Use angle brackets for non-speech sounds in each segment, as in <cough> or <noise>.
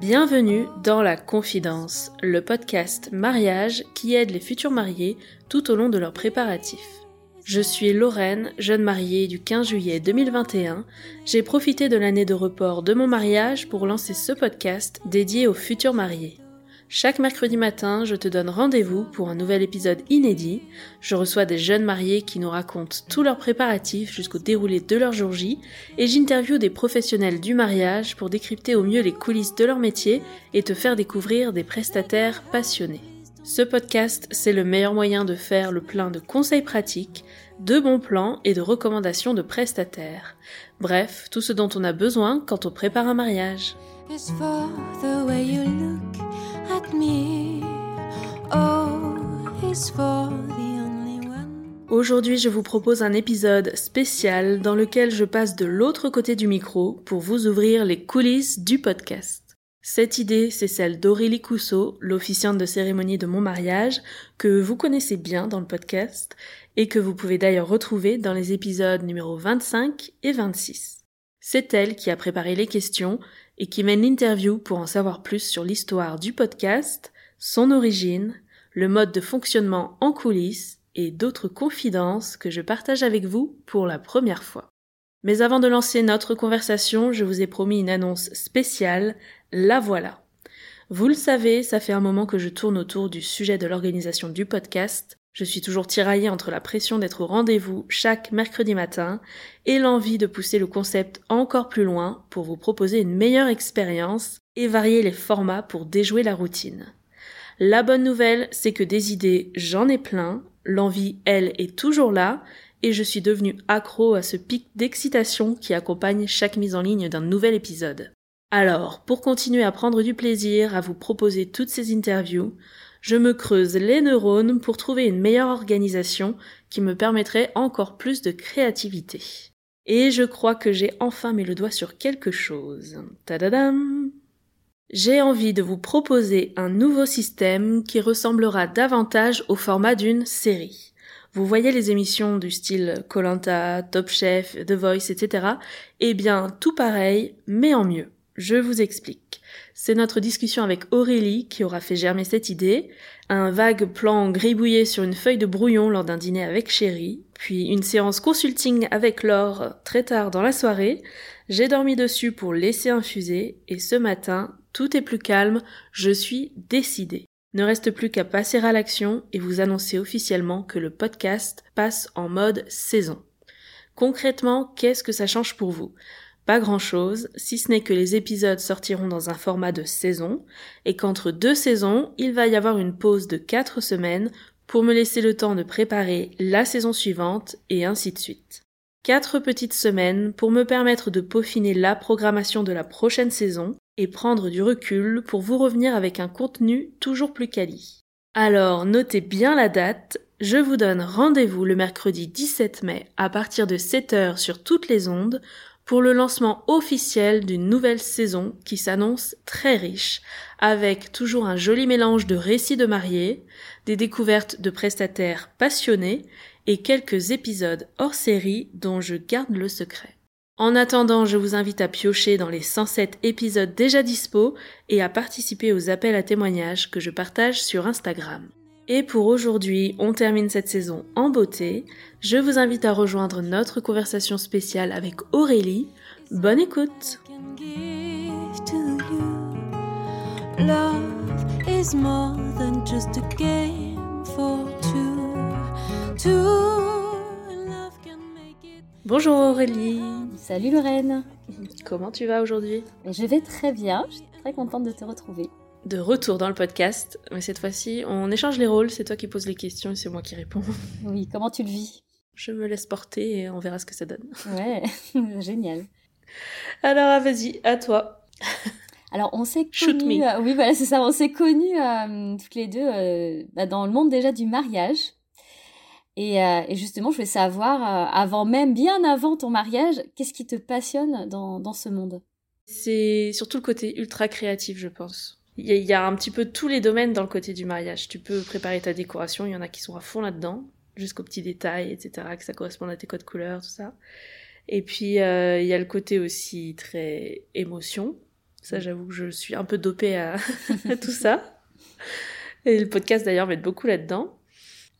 Bienvenue dans La Confidence, le podcast mariage qui aide les futurs mariés tout au long de leurs préparatifs. Je suis Lorraine, jeune mariée du 15 juillet 2021. J'ai profité de l'année de report de mon mariage pour lancer ce podcast dédié aux futurs mariés. Chaque mercredi matin, je te donne rendez-vous pour un nouvel épisode inédit. Je reçois des jeunes mariés qui nous racontent tous leurs préparatifs jusqu'au déroulé de leur jour J et j'interviewe des professionnels du mariage pour décrypter au mieux les coulisses de leur métier et te faire découvrir des prestataires passionnés. Ce podcast, c'est le meilleur moyen de faire le plein de conseils pratiques, de bons plans et de recommandations de prestataires. Bref, tout ce dont on a besoin quand on prépare un mariage. Aujourd'hui, je vous propose un épisode spécial dans lequel je passe de l'autre côté du micro pour vous ouvrir les coulisses du podcast. Cette idée, c'est celle d'Aurélie Cousseau, l'officiante de cérémonie de mon mariage, que vous connaissez bien dans le podcast et que vous pouvez d'ailleurs retrouver dans les épisodes numéro 25 et 26. C'est elle qui a préparé les questions et qui mène l'interview pour en savoir plus sur l'histoire du podcast, son origine, le mode de fonctionnement en coulisses et d'autres confidences que je partage avec vous pour la première fois. Mais avant de lancer notre conversation, je vous ai promis une annonce spéciale, la voilà. Vous le savez, ça fait un moment que je tourne autour du sujet de l'organisation du podcast. Je suis toujours tiraillée entre la pression d'être au rendez-vous chaque mercredi matin et l'envie de pousser le concept encore plus loin pour vous proposer une meilleure expérience et varier les formats pour déjouer la routine. La bonne nouvelle, c'est que des idées, j'en ai plein, l'envie, elle, est toujours là, et je suis devenue accro à ce pic d'excitation qui accompagne chaque mise en ligne d'un nouvel épisode. Alors, pour continuer à prendre du plaisir à vous proposer toutes ces interviews, je me creuse les neurones pour trouver une meilleure organisation qui me permettrait encore plus de créativité. Et je crois que j'ai enfin mis le doigt sur quelque chose. Tadadam! J'ai envie de vous proposer un nouveau système qui ressemblera davantage au format d'une série. Vous voyez les émissions du style Colanta, Top Chef, The Voice, etc. Eh bien, tout pareil, mais en mieux. Je vous explique. C'est notre discussion avec Aurélie qui aura fait germer cette idée, un vague plan gribouillé sur une feuille de brouillon lors d'un dîner avec Chéri, puis une séance consulting avec Laure très tard dans la soirée. J'ai dormi dessus pour laisser infuser, et ce matin, tout est plus calme, je suis décidée. Ne reste plus qu'à passer à l'action et vous annoncer officiellement que le podcast passe en mode saison. Concrètement, qu'est-ce que ça change pour vous? Grand-chose, si ce n'est que les épisodes sortiront dans un format de saison, et qu'entre deux saisons, il va y avoir une pause de quatre semaines pour me laisser le temps de préparer la saison suivante, et ainsi de suite. Quatre petites semaines pour me permettre de peaufiner la programmation de la prochaine saison et prendre du recul pour vous revenir avec un contenu toujours plus quali. Alors notez bien la date, je vous donne rendez-vous le mercredi 17 mai à partir de 7h sur toutes les ondes pour le lancement officiel d'une nouvelle saison qui s'annonce très riche, avec toujours un joli mélange de récits de mariés, des découvertes de prestataires passionnés et quelques épisodes hors série dont je garde le secret. En attendant, je vous invite à piocher dans les 107 épisodes déjà dispo et à participer aux appels à témoignages que je partage sur Instagram. Et pour aujourd'hui, on termine cette saison en beauté. Je vous invite à rejoindre notre conversation spéciale avec Aurélie. Bonne écoute Can give to you. Love is more than just a game for two. Two. Love can make it. Bonjour Aurélie Salut Lorraine Comment tu vas aujourd'hui? Je vais très bien, je suis très contente de te retrouver. De retour dans le podcast, mais cette fois-ci, on échange les rôles, c'est toi qui poses les questions et c'est moi qui réponds. <laughs> Oui, comment tu le vis? Je me laisse porter et on verra ce que ça donne. Ouais, <laughs> génial. Alors ah, vas-y, à toi. <laughs> Alors on s'est Shoot connus, me. euh, oui voilà c'est ça, on s'est connus euh, toutes les deux euh, bah, dans le monde déjà du mariage. Et, euh, et justement je voulais savoir, avant même, bien avant ton mariage, qu'est-ce qui te passionne dans, dans ce monde? C'est surtout le côté ultra créatif, je pense. Il y, a, un petit peu tous les domaines dans le côté du mariage. Tu peux préparer ta décoration, il y en a qui sont à fond là-dedans, jusqu'aux petits détails, etc., que ça corresponde à tes codes couleurs, tout ça. Et puis, euh, il y a le côté aussi très émotion. Ça, Mm. j'avoue que je suis un peu dopée à, à <laughs> tout ça. Et le podcast, d'ailleurs, m'aide beaucoup là-dedans.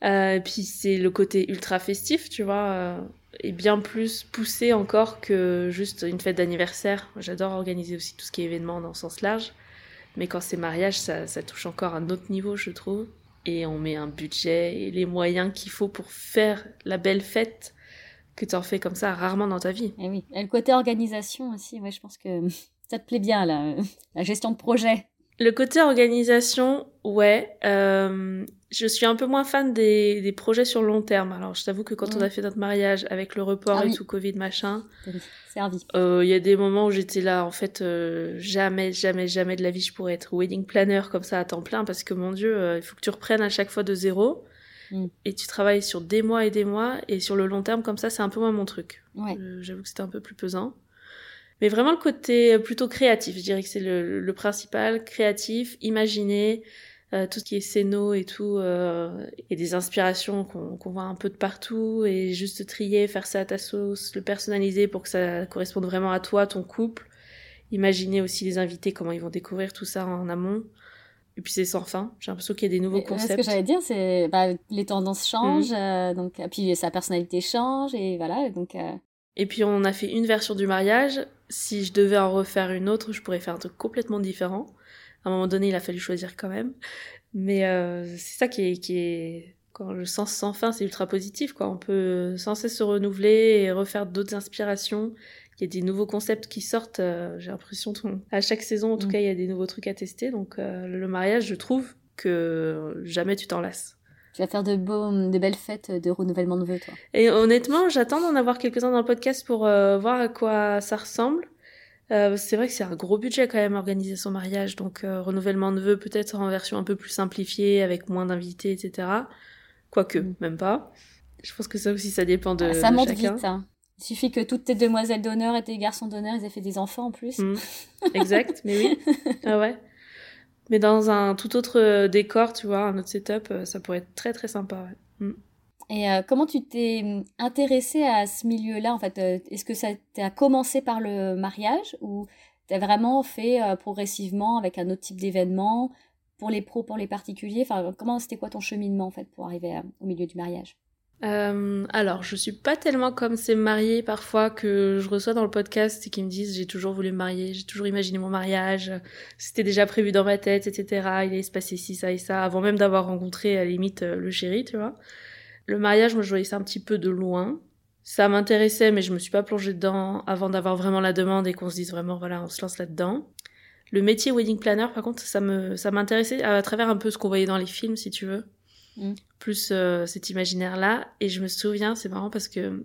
Euh, et puis, c'est le côté ultra festif, tu vois, euh, et bien plus poussé encore que juste une fête d'anniversaire. J'adore organiser aussi tout ce qui est événement dans le sens large. Mais quand c'est mariage, ça, touche encore un autre niveau, je trouve. Et on met un budget et les moyens qu'il faut pour faire la belle fête que tu en fais comme ça rarement dans ta vie. Et oui, et le côté organisation aussi, ouais, je pense que <laughs> ça te plaît bien, euh, la gestion de projet. Le côté organisation, ouais. euh, je suis un peu moins fan des, des projets sur long terme. Alors, je t'avoue que quand on a fait notre mariage avec le report Ah et tout, Covid, machin, servi. euh, il y a des moments où j'étais là, en fait, euh, jamais, jamais, jamais de la vie, je pourrais être wedding planner comme ça à temps plein parce que mon Dieu, il faut que tu reprennes à chaque fois de zéro. Mm. Et tu travailles sur des mois et des mois. Et sur le long terme, comme ça, c'est un peu moins mon truc. Ouais. J'avoue que c'était un peu plus pesant. Mais vraiment le côté plutôt créatif, je dirais que c'est le, le principal, créatif, imaginer, euh, tout ce qui est scéno et tout, euh, et des inspirations qu'on qu'on voit un peu de partout, et juste trier, faire ça à ta sauce, le personnaliser pour que ça corresponde vraiment à toi, ton couple. Imaginer aussi les invités, comment ils vont découvrir tout ça en amont. Et puis c'est sans fin, j'ai l'impression qu'il y a des nouveaux euh, Ce que concepts. j'allais dire, c'est bah, les tendances changent, euh, donc, et puis sa personnalité change, et voilà, et donc euh, Et puis on a fait une version du mariage. Si je devais en refaire une autre, je pourrais faire un truc complètement différent. À un moment donné, il a fallu choisir quand même. Mais euh, c'est ça qui est, qui est... Quand le sens sans fin, c'est ultra positif. Quoi. On peut sans cesse se renouveler et refaire d'autres inspirations. Il y a des nouveaux concepts qui sortent. euh, J'ai l'impression à chaque saison, en tout Mm. cas, il y a des nouveaux trucs à tester. Donc euh, le mariage, je trouve que jamais tu t'en lasses. Tu vas faire de, beaux, de belles fêtes de renouvellement de vœux, toi. Et honnêtement, j'attends d'en avoir quelques-uns dans le podcast pour euh, voir à quoi ça ressemble. Euh, c'est vrai que c'est un gros budget quand même organiser son mariage, donc euh, renouvellement de vœux peut-être en version un peu plus simplifiée, avec moins d'invités, etc. Quoique, Mm. même pas. Je pense que ça aussi, ça dépend de, Ah, ça de monte chacun. vite. hein. Il suffit que toutes tes demoiselles d'honneur et tes garçons d'honneur, ils aient fait des enfants en plus. Mm. <laughs> Exact, mais oui. <laughs> Ah ouais. Mais dans un tout autre euh, décor, tu vois, un autre setup, euh, ça pourrait être très très sympa. Mm. Et euh, comment tu t'es hum, intéressée à ce milieu-là en fait Est-ce que ça t'a commencé par le mariage ou t'as vraiment fait progressivement avec un autre type d'événement pour les pros, pour les particuliers? Enfin, comment c'était quoi ton cheminement en fait pour arriver au milieu du mariage? Euh, alors, je suis pas tellement comme ces mariés parfois que je reçois dans le podcast et qui me disent j'ai toujours voulu me marier, j'ai toujours imaginé mon mariage, c'était déjà prévu dans ma tête, etc. Il allait se passer ci, ça et ça, avant même d'avoir rencontré à la limite euh, le chéri, tu vois. Le mariage, moi je voyais un petit peu de loin. Ça m'intéressait, mais je me suis pas plongée dedans avant d'avoir vraiment la demande et qu'on se dise vraiment voilà, on se lance là-dedans. Le métier wedding planner, par contre, ça ça m'intéressait à travers un peu ce qu'on voyait dans les films, si tu veux Mm. Plus euh, cet imaginaire-là. Et je me souviens, c'est marrant parce que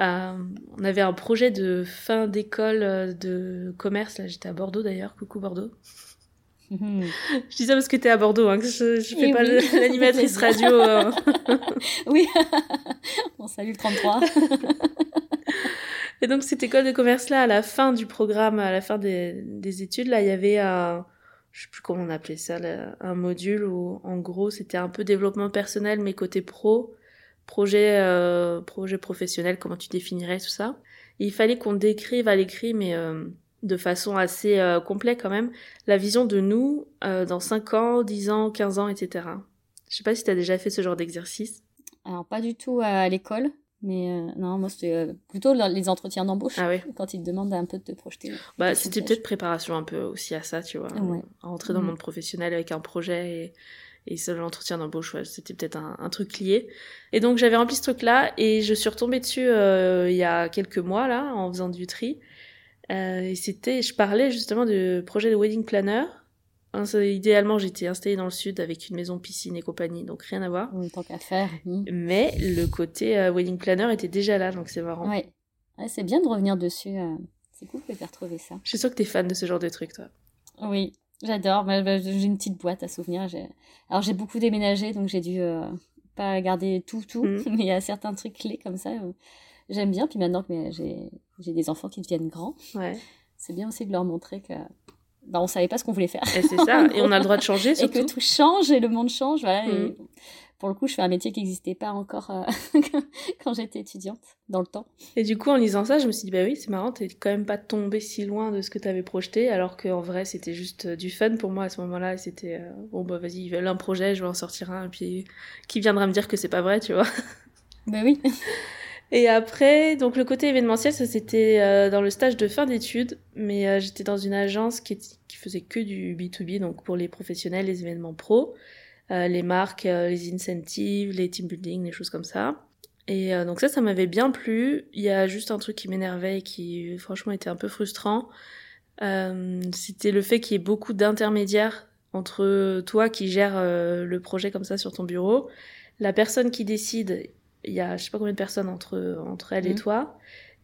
euh, on avait un projet de fin d'école euh, de commerce. Là, j'étais à Bordeaux d'ailleurs. Coucou Bordeaux. <laughs> Je dis ça parce que t'es à Bordeaux, hein, que je, je fais Eh pas oui. l'animatrice <laughs> radio. euh. Oui <laughs> On salue le 33 Et donc cette école de commerce-là, à la fin du programme, à la fin des, des études, là, il y avait un, je sais plus comment on appelait ça, un module où, en gros, c'était un peu développement personnel, mais côté pro, projet, euh, projet professionnel, comment tu définirais tout ça. Il fallait qu'on décrive à l'écrit, mais euh, de façon assez euh, complète quand même, la vision de nous euh, dans 5 ans, 10 ans, 15 ans, etc. Je sais pas si t'as déjà fait ce genre d'exercice. Alors, pas du tout à l'école, mais euh, non, moi, c'était euh, plutôt les entretiens d'embauche, Ah ouais. quand ils te demandent un peu de te projeter. Bah, c'était peut-être préparation un peu aussi à ça, tu vois. Ouais. À Rentrer dans le Mhm. monde professionnel avec un projet et, et ça, l'entretien d'embauche, ouais, c'était peut-être un, un truc lié. Et donc, j'avais rempli ce truc-là et je suis retombée dessus euh, il y a quelques mois, là, en faisant du tri. Euh, et c'était, je parlais justement de projet de wedding planner. Hein, idéalement, j'étais installée dans le sud avec une maison piscine et compagnie, donc rien à voir. Tant qu'à faire. Mais le côté euh, wedding planner était déjà là, donc c'est marrant. Ouais. Ouais, c'est bien de revenir dessus. euh, C'est cool que tu retrouvé ça. Je suis sûre que t'es fan de ce genre de truc, toi. Oui, j'adore. Bah, bah, J'ai une petite boîte à souvenirs. J'ai- Alors, j'ai beaucoup déménagé, donc j'ai dû euh, pas garder tout, tout. Mhm. <laughs> Mais il y a certains trucs clés comme ça. euh, J'aime bien. Puis maintenant que j'ai j'ai des enfants qui deviennent grands, Ouais. c'est bien aussi de leur montrer que bah, on savait pas ce qu'on voulait faire. Et c'est ça. <laughs> et on a le droit de changer, Et surtout. que tout change et le monde change. Voilà, et Mhm. pour le coup, je fais un métier qui n'existait pas encore euh, <laughs> quand j'étais étudiante, dans le temps. Et du coup, en lisant ça, je me suis dit, bah oui, c'est marrant, t'es quand même pas tombé si loin de ce que t'avais projeté, alors qu'en vrai, c'était juste euh, du fun pour moi à ce moment-là. C'était, euh, bon, bah vas-y, ils veulent un projet, je vais en sortir un, et puis qui viendra me dire que c'est pas vrai, tu vois. Bah oui. <laughs> Et après, donc le côté événementiel, ça c'était dans le stage de fin d'études, mais j'étais dans une agence qui, faisait que du B2B, donc pour les professionnels, les événements pro. Euh, les marques, euh, les incentives, les team building, les choses comme ça. Et euh, donc ça, ça m'avait bien plu. Il y a juste un truc qui m'énervait et qui franchement était un peu frustrant. C'était le fait qu'il y ait beaucoup d'intermédiaires entre toi qui gères le projet comme ça sur ton bureau, la personne qui décide, il y a je sais pas combien de personnes entre, entre elle et mmh. toi,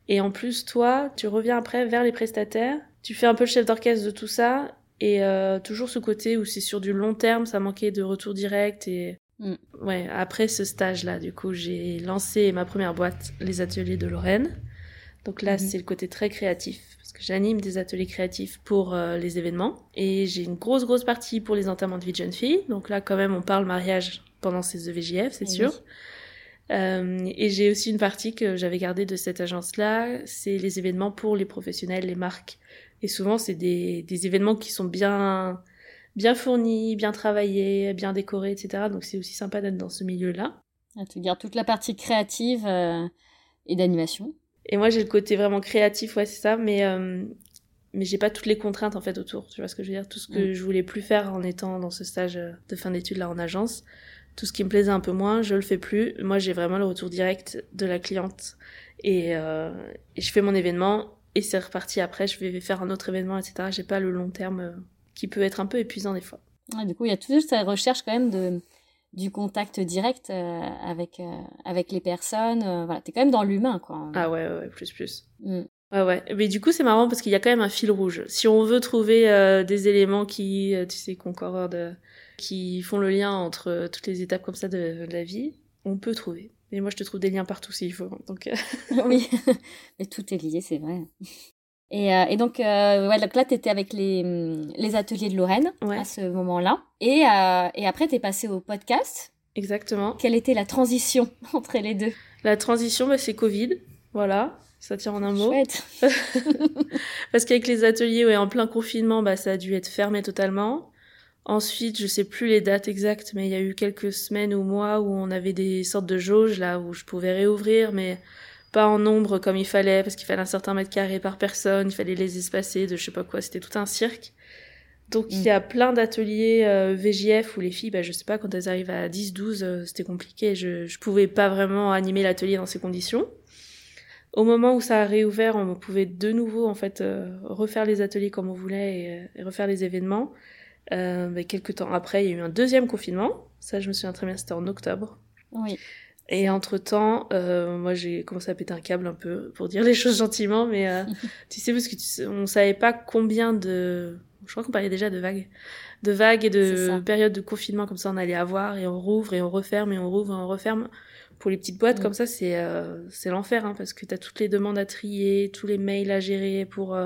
et en plus toi, tu reviens après vers les prestataires, tu fais un peu le chef d'orchestre de tout ça, et euh, toujours ce côté où c'est sur du long terme, ça manquait de retour direct. Et mm. ouais, après ce stage-là, du coup, j'ai lancé ma première boîte, les ateliers de Lorraine. Donc là, mm-hmm. c'est le côté très créatif, parce que j'anime des ateliers créatifs pour euh, les événements. Et j'ai une grosse, grosse partie pour les enterrements de vie de jeunes filles. Donc là, quand même, on parle mariage pendant ces EVJF, c'est sûr. Euh, et j'ai aussi une partie que j'avais gardée de cette agence-là, c'est les événements pour les professionnels, les marques et souvent, c'est des, des événements qui sont bien, bien fournis, bien travaillés, bien décorés, etc. Donc c'est aussi sympa d'être dans ce milieu-là. Ah, tu gardes toute la partie créative euh, et d'animation. Et moi, j'ai le côté vraiment créatif, ouais, c'est ça, mais, euh, mais j'ai pas toutes les contraintes en fait autour. Tu vois ce que je veux dire? Tout ce que mm. je voulais plus faire en étant dans ce stage de fin d'études là en agence, tout ce qui me plaisait un peu moins, je le fais plus. Moi, j'ai vraiment le retour direct de la cliente et, euh, et je fais mon événement et c'est reparti après, je vais faire un autre événement, etc. J'ai pas le long terme euh, qui peut être un peu épuisant des fois. du coup, il y a toujours cette recherche quand même de, du contact direct euh, avec, euh, avec les personnes. voilà, t'es quand même dans l'humain, quoi. Ah ouais, ouais, plus, plus. Mm. Ouais, ouais. Mais du coup, c'est marrant parce qu'il y a quand même un fil rouge. Si on veut trouver des éléments qui, tu sais, concordent, qui font le lien entre toutes les étapes comme ça de la vie, on peut trouver. Mais moi, je te trouve des liens partout s'il faut. Donc, euh. <laughs> oui, mais tout est lié, c'est vrai. Et, euh, et donc, euh, ouais, donc là, tu étais avec les, mm, les ateliers de Lorraine à ce moment-là. Et, et après, tu es passé au podcast. Exactement. Quelle était la transition <laughs> entre les deux? La transition, bah, c'est Covid. Voilà, ça tient en un mot. Chouette. <laughs> Parce qu'avec les ateliers, ouais, en plein confinement, bah, ça a dû être fermé totalement. Ensuite, je sais plus les dates exactes, mais il y a eu quelques semaines ou mois où on avait des sortes de jauges là où je pouvais réouvrir, mais pas en nombre comme il fallait, parce qu'il fallait un certain mètre carré par personne, il fallait les espacer de je sais pas quoi, c'était tout un cirque. Donc il y a plein d'ateliers euh, VJF où les filles, bah, je sais pas, quand elles arrivent à 10, 12, euh, c'était compliqué, je, je pouvais pas vraiment animer l'atelier dans ces conditions. Au moment où ça a réouvert, on pouvait de nouveau en fait euh, refaire les ateliers comme on voulait et refaire les événements. Euh, mais quelques temps après, il y a eu un deuxième confinement. Ça, je me souviens très bien, c'était en octobre. Oui. Et entre-temps, euh, moi, j'ai commencé à péter un câble un peu, pour dire les choses gentiment, mais euh, <laughs> tu sais, parce que tu on savait pas combien de... Je crois qu'on parlait déjà de vagues. De vagues et de périodes de confinement comme ça, on allait avoir, et on rouvre, et on referme, et on rouvre, et on referme. Pour les petites boîtes mm. comme ça, c'est euh, c'est l'enfer, hein, parce que tu as toutes les demandes à trier, tous les mails à gérer pour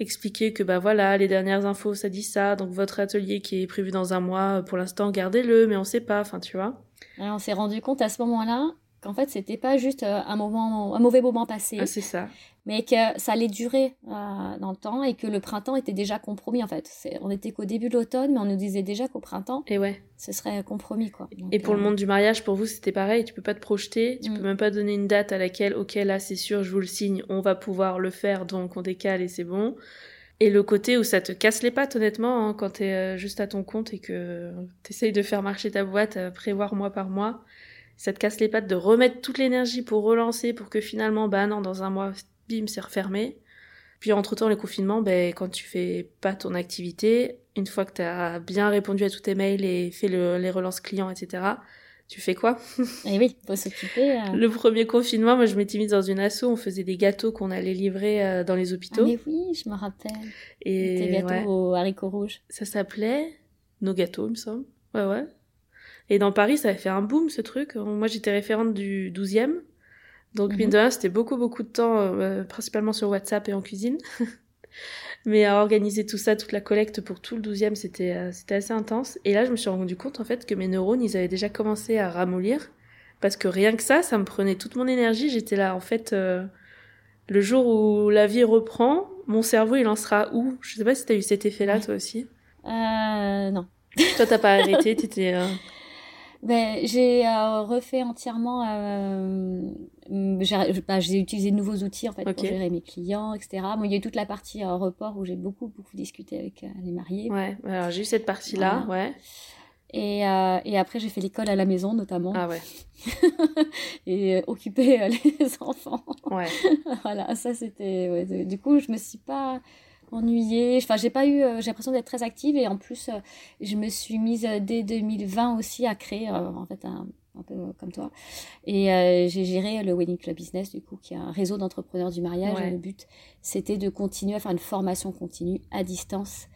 expliquer que bah voilà les dernières infos ça dit ça donc votre atelier qui est prévu dans un mois pour l'instant gardez-le mais on sait pas enfin tu vois. On s'est rendu compte à ce moment-là qu'en fait c'était pas juste euh, un moment un mauvais moment passé. Ah, c'est ça mais que ça allait durer euh, dans le temps et que le printemps était déjà compromis en fait. On était qu'au début de l'automne mais on nous disait déjà qu'au printemps et ouais. ce serait compromis quoi. Et pour le euh, monde du mariage pour vous c'était pareil tu peux pas te projeter tu mm. peux même pas donner une date à laquelle ok là c'est sûr je vous le signe on va pouvoir le faire donc on décale et c'est bon. Et le côté où ça te casse les pattes, honnêtement, hein, quand t'es es juste à ton compte et que t'essayes de faire marcher ta boîte, prévoir mois par mois, ça te casse les pattes de remettre toute l'énergie pour relancer, pour que finalement, bah non, dans un mois, bim, c'est refermé. Puis entre-temps, les confinements, ben, quand tu fais pas ton activité, une fois que tu as bien répondu à tous tes mails et fait les relances clients, etc., tu fais quoi? <laughs> Eh oui, faut s'occuper. Euh. Le premier confinement, moi je m'étais mise dans une asso, on faisait des gâteaux qu'on allait livrer euh, dans les hôpitaux. Ah, mais oui, je me rappelle. Et des gâteaux aux haricots rouges. Ça s'appelait Nos gâteaux, il me semble. Ouais, ouais. Et dans Paris, ça avait fait un boom ce truc. Moi j'étais référente du 12e. Donc, mm mine de rien, c'était beaucoup, beaucoup de temps, euh, principalement sur WhatsApp et en cuisine. <laughs> Mais à organiser tout ça, toute la collecte pour tout le 12e, c'était euh, c'était assez intense. Et là, je me suis rendu compte en fait que mes neurones, ils avaient déjà commencé à ramollir. Parce que rien que ça, ça me prenait toute mon énergie. J'étais là, en fait, euh, le jour où la vie reprend, mon cerveau, il en sera où? Je sais pas si t'as eu cet effet-là, toi aussi. Euh, non. Toi, t'as pas <laughs> arrêté, t'étais... Euh... Ben, j'ai euh, refait entièrement. Euh, j'ai bah, j'ai utilisé de nouveaux outils en fait pour gérer mes clients, etc. Bon, il y a eu toute la partie euh, report où j'ai beaucoup beaucoup discuté avec euh, les mariés. Ouais, alors j'ai eu cette partie-là, ouais. Et, euh, et après j'ai fait l'école à la maison notamment Ah ouais, <laughs> et occuper les <laughs> enfants. ouais. <laughs> voilà, ça c'était. ouais, du coup, je me suis pas ennuyée. Enfin, j'ai pas eu. j'ai l'impression d'être très active et en plus, je me suis mise dès 2020 aussi à créer, en fait, un, un peu euh, comme toi. Et euh, j'ai géré le Wedding Club Business, du coup, qui est un réseau d'entrepreneurs du mariage. Ouais. Et le but, c'était de continuer à faire une formation continue à distance.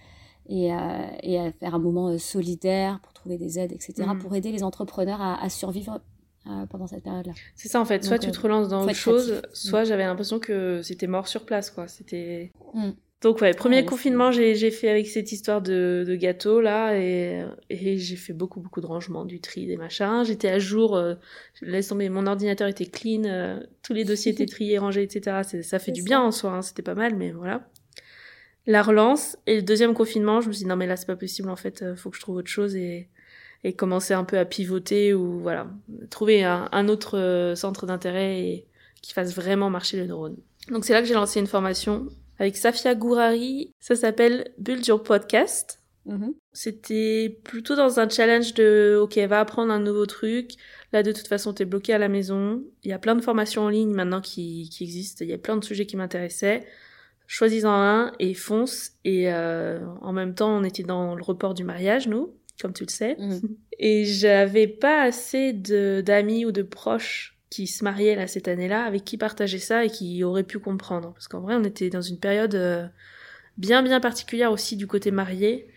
Et, euh, et à faire un moment euh, solidaire pour trouver des aides, etc., Mhm. pour aider les entrepreneurs à, à survivre euh, pendant cette période-là. C'est ça en fait, soit Donc, tu te relances dans autre chose, soit j'avais l'impression que c'était mort sur place, quoi. C'était... Mm. Donc ouais, premier Ouais, confinement, j'ai, fait avec cette histoire de, de gâteau là, et, et j'ai fait beaucoup beaucoup de rangements, du tri, des machins. J'étais à jour, euh, laisse tomber, mon ordinateur était clean, euh, tous les dossiers étaient <laughs> triés, rangés, etc. Ça fait du ça. bien en soi, hein, c'était pas mal, mais voilà. La relance, et le deuxième confinement, je me suis dit non mais là c'est pas possible en fait, euh, faut que je trouve autre chose et, et commencer un peu à pivoter ou voilà, trouver un, un autre euh, centre d'intérêt et qui fasse vraiment marcher les neurones. Donc c'est là que j'ai lancé une formation avec Safia Gourari. Ça s'appelle Build Your Podcast. Mhm. C'était plutôt dans un challenge de OK, va apprendre un nouveau truc. Là, de toute façon, t'es bloqué à la maison. Il y a plein de formations en ligne maintenant qui, qui existent. Il y a plein de sujets qui m'intéressaient. Choisis-en un et fonce. Et euh, en même temps, on était dans le report du mariage, nous, comme tu le sais. Mhm. <laughs> Et j'avais pas assez d'amis ou de proches qui se mariaient là cette année-là avec qui partager ça et qui auraient pu comprendre. Parce qu'en vrai, on était dans une période euh, bien bien particulière aussi du côté marié.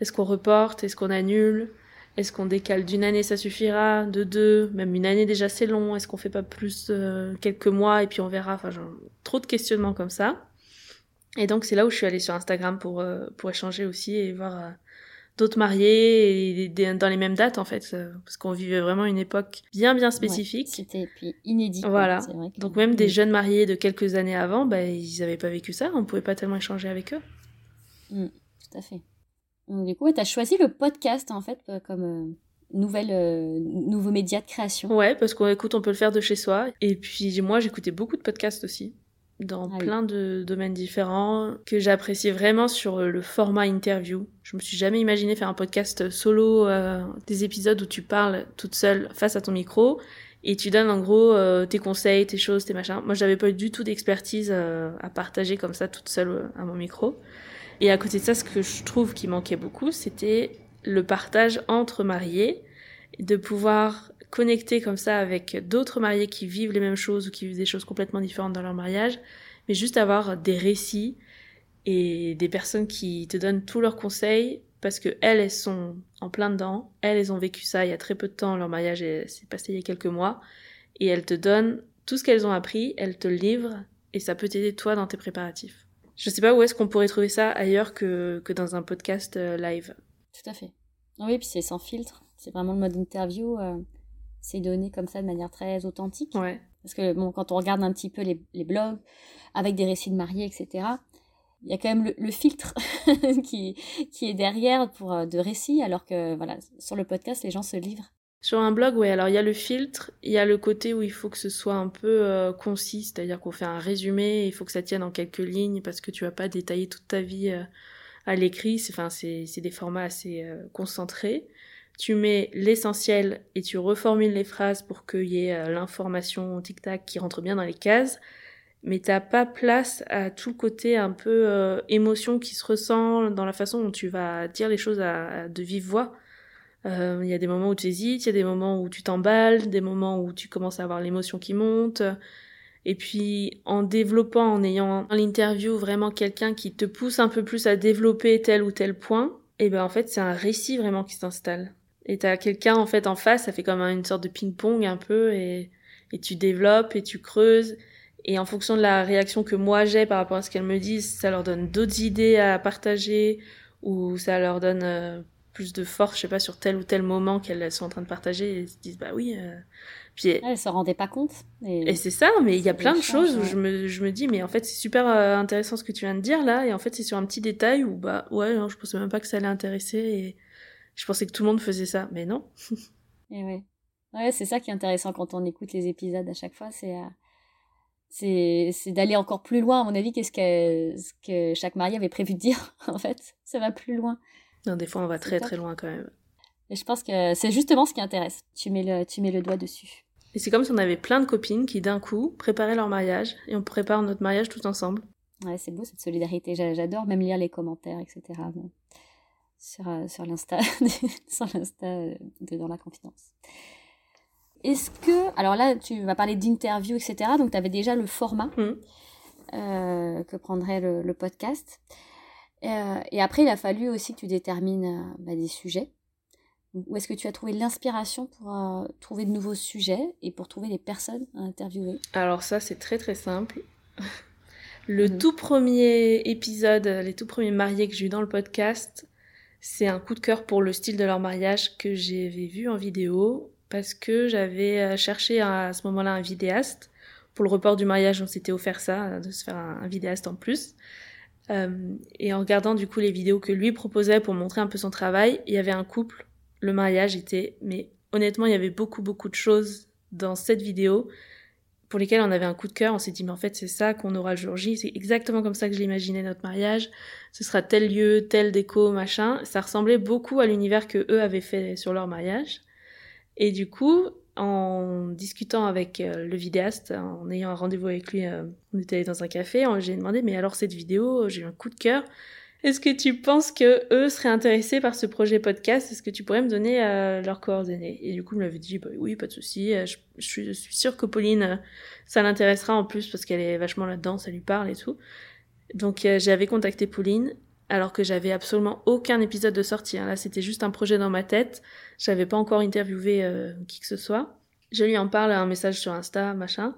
Est-ce qu'on reporte? Est-ce qu'on annule? Est-ce qu'on décale d'une année ça suffira? De deux? Même une année déjà c'est long. Est-ce qu'on fait pas plus euh, quelques mois et puis on verra? Enfin, genre, trop de questionnements comme ça. Et donc c'est là où je suis allée sur Instagram pour euh, pour échanger aussi et voir euh, d'autres mariés et des- dans les mêmes dates en fait euh, parce qu'on vivait vraiment une époque bien bien spécifique. Ouais, C'était puis inédit. Voilà. Vrai Donc même des Mm. jeunes mariés de quelques années avant, bah, ils avaient pas vécu ça, on pouvait pas tellement échanger avec eux. Tout à fait. Donc, du coup, tu as choisi le podcast en fait euh, comme euh, nouvelle, euh, nouveau média de création. Ouais, parce qu'on écoute, on peut le faire de chez soi. Et puis moi, j'écoutais beaucoup de podcasts aussi, dans Ah oui. plein de domaines différents, que j'appréciais vraiment sur le format interview. Je me suis jamais imaginé faire un podcast solo, euh, des épisodes où tu parles toute seule face à ton micro. Et tu donnes en gros euh, tes conseils, tes choses, tes machins. Moi, j'avais pas du tout d'expertise euh, à partager comme ça toute seule euh, à mon micro. Et à côté de ça, ce que je trouve qui manquait beaucoup, c'était le partage entre mariés, de pouvoir connecter comme ça avec d'autres mariés qui vivent les mêmes choses ou qui vivent des choses complètement différentes dans leur mariage, mais juste avoir des récits et des personnes qui te donnent tous leurs conseils parce que elles, elles sont en plein dedans, elles, elles ont vécu ça il y a très peu de temps, leur mariage est- s'est passé il y a quelques mois, et elles te donnent tout ce qu'elles ont appris, elles te livrent, et ça peut t'aider toi dans tes préparatifs. Je sais pas où est-ce qu'on pourrait trouver ça ailleurs que, que dans un podcast euh, live. Tout à fait. Oui, puis c'est sans filtre. C'est vraiment le mode interview. euh, c'est donné comme ça de manière très authentique. Ouais. Parce que bon, quand on regarde un petit peu les, les blogs avec des récits de mariés, etc., il y a quand même le, le filtre <laughs> qui, qui est derrière pour euh, de récits, alors que voilà, sur le podcast, les gens se livrent. Sur un blog, ouais, alors il y a le filtre, il y a le côté où il faut que ce soit un peu euh, concis, c'est-à-dire qu'on fait un résumé, il faut que ça tienne en quelques lignes parce que tu vas pas détailler toute ta vie euh, à l'écrit, c'est enfin c'est c'est des formats assez euh, concentrés. Tu mets l'essentiel et tu reformules les phrases pour qu'il y ait euh, l'information tic-tac qui rentre bien dans les cases, mais t'as pas place à tout le côté un peu euh, émotion qui se ressent dans la façon dont tu vas dire les choses à, de vive voix. Euh, Il y a des moments où tu hésites, il y a des moments où tu t'emballes, des moments où tu commences à avoir l'émotion qui monte. Et puis en développant, en ayant dans l'interview vraiment quelqu'un qui te pousse un peu plus à développer tel ou tel point, et ben en fait c'est un récit vraiment qui s'installe. Et t'as quelqu'un en fait en face, ça fait comme une sorte de ping-pong un peu, et, et tu développes et tu creuses. Et en fonction de la réaction que moi j'ai par rapport à ce qu'elles me disent, ça leur donne d'autres idées à partager ou ça leur donne euh, plus de force, je sais pas, sur tel ou tel moment qu'elles sont en train de partager et se disent bah oui. Euh... Puis, elles se rendaient pas compte. Et, et c'est ça, mais il y a plein de choses où je me, je me dis mais en fait c'est super euh, intéressant ce que tu viens de dire là et en fait c'est sur un petit détail où bah ouais non, je pensais même pas que ça allait intéresser et je pensais que tout le monde faisait ça, mais non. <laughs> et ouais. Ouais, c'est ça qui est intéressant quand on écoute les épisodes à chaque fois, c'est euh, c'est d'aller encore plus loin, à mon avis, qu'est-ce que, ce que chaque marié avait prévu de dire, <laughs> en fait. Ça va plus loin. Non, des fois, on va très très loin quand même. Et je pense que c'est justement ce qui intéresse. Tu mets le, tu mets le doigt dessus. Et c'est comme si on avait plein de copines qui, d'un coup, préparaient leur mariage et on prépare notre mariage tout ensemble. Ouais, c'est beau cette solidarité. J'adore même lire les commentaires, etc. sur l'Insta, <laughs> sur l'Insta euh, de Dans la Confidence. Est-ce que, alors là, tu vas parler d'interview, etc. Donc, tu avais déjà le format mmh. euh, que prendrait le, podcast. Euh, et après, il a fallu aussi que tu détermines euh, bah, des sujets. Où est-ce que tu as trouvé l'inspiration pour trouver de nouveaux sujets et pour trouver des personnes à interviewer? Alors ça, c'est très très simple. <laughs> Le mmh. tout premier épisode, les tout premiers mariés que j'ai eu dans le podcast, c'est un coup de cœur pour le style de leur mariage que j'avais vu en vidéo parce que j'avais euh, cherché à, ce moment-là un vidéaste. Pour le report du mariage, on s'était offert ça, de se faire un, vidéaste en plus. Euh, et en regardant du coup les vidéos que lui proposait pour montrer un peu son travail, il y avait un couple, le mariage était, mais honnêtement, il y avait beaucoup beaucoup de choses dans cette vidéo pour lesquelles on avait un coup de cœur. On s'est dit, mais en fait, c'est ça qu'on aura le jour J. C'est exactement comme ça que je l'imaginais notre mariage. Ce sera tel lieu, tel déco, machin. Ça ressemblait beaucoup à l'univers que eux avaient fait sur leur mariage. Et du coup, en discutant avec euh, le vidéaste, en ayant un rendez-vous avec lui, euh, on était allé dans un café, j'ai demandé, mais alors cette vidéo, j'ai eu un coup de cœur. Est-ce que tu penses que eux seraient intéressés par ce projet podcast? Est-ce que tu pourrais me donner euh, leurs coordonnées? Et du coup, il m'avait dit, bah, oui, pas de souci. Je, suis, je, sûre que Pauline, ça l'intéressera en plus parce qu'elle est vachement là-dedans, ça lui parle et tout. Donc j'avais contacté Pauline alors que j'avais absolument aucun épisode de sortie. Hein. Là, c'était juste un projet dans ma tête. J'avais pas encore interviewé euh, qui que ce soit. Je lui en parle un message sur Insta, machin.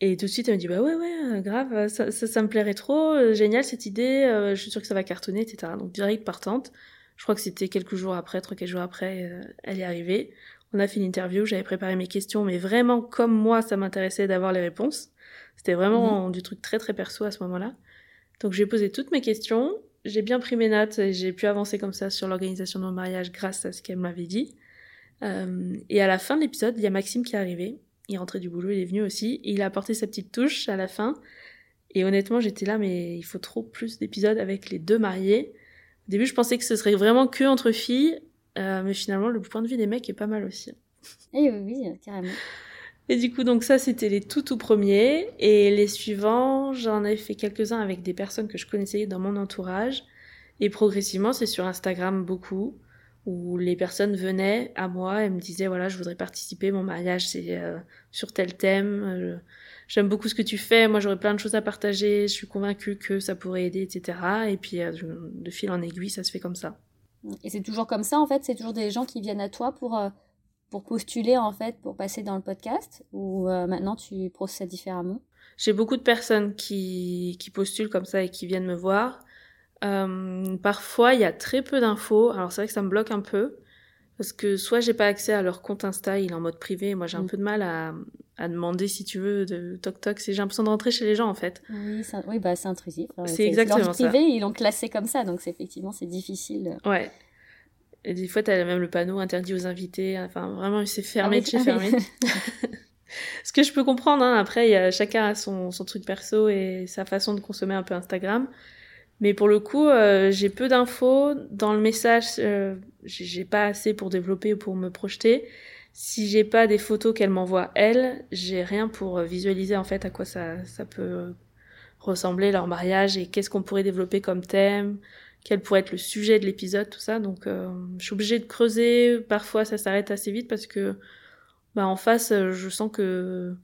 Et tout de suite, elle me dit bah ouais ouais, euh, grave, ça, ça, me plairait trop, euh, génial cette idée, je suis sûre que ça va cartonner, etc. Donc direct partante. Je crois que c'était quelques jours après, trois quatre jours après, elle est arrivée. On a fait une interview, j'avais préparé mes questions, mais vraiment comme moi, ça m'intéressait d'avoir les réponses. C'était vraiment mhm. du truc très très perso à ce moment-là. Donc j'ai posé toutes mes questions j'ai bien pris mes notes et j'ai pu avancer comme ça sur l'organisation de mon mariage grâce à ce qu'elle m'avait dit. Euh, et à la fin de l'épisode, il y a Maxime qui est arrivé. Il rentré du boulot, il est venu aussi. Et il a apporté sa petite touche à la fin. Et honnêtement, j'étais là, mais il faut trop plus d'épisodes avec les deux mariés. Au début, je pensais que ce serait vraiment que entre filles. Euh, mais finalement, le point de vue des mecs est pas mal aussi. Eh oui, oui, carrément. Et du coup, donc ça, c'était les tout tout premiers. Et les suivants, j'en ai fait quelques-uns avec des personnes que je connaissais dans mon entourage. Et progressivement, c'est sur Instagram beaucoup, où les personnes venaient à moi et me disaient, voilà, je voudrais participer, mon mariage, c'est euh, sur tel thème. Euh, j'aime beaucoup ce que tu fais, moi j'aurais plein de choses à partager, je suis convaincue que ça pourrait aider, etc. Et puis, euh, de fil en aiguille, ça se fait comme ça. Et c'est toujours comme ça, en fait? C'est toujours des gens qui viennent à toi pour pour postuler en fait pour passer dans le podcast? Ou maintenant tu procèdes différemment? J'ai beaucoup de personnes qui, qui postulent comme ça et qui viennent me voir. Euh, parfois il y a très peu d'infos, alors c'est vrai que ça me bloque un peu parce que soit j'ai pas accès à leur compte Insta, il est en mode privé, moi j'ai un mm. peu de mal à, à, demander si tu veux de toc toc, j'ai l'impression de rentrer chez les gens en fait. Oui, oui bah c'est intrusif. C'est exactement leur privé, ils l'ont classé comme ça, donc effectivement c'est difficile. Ouais. Et des fois, t'as même le panneau interdit aux invités. Enfin, vraiment, c'est fermé ah de chez ah fermé. <laughs> Ce que je peux comprendre, hein. après, y a, chacun a son, son, truc perso et sa façon de consommer un peu Instagram. Mais pour le coup, euh, j'ai peu d'infos. Dans le message, euh, j'ai pas assez pour développer ou pour me projeter. Si j'ai pas des photos qu'elle m'envoie elle, j'ai rien pour visualiser en fait à quoi ça, ça peut ressembler leur mariage et qu'est-ce qu'on pourrait développer comme thème, quel pourrait être le sujet de l'épisode, tout ça. Donc, euh, je suis obligée de creuser. Parfois, ça s'arrête assez vite parce que, bah, en face, euh, je sens que euh,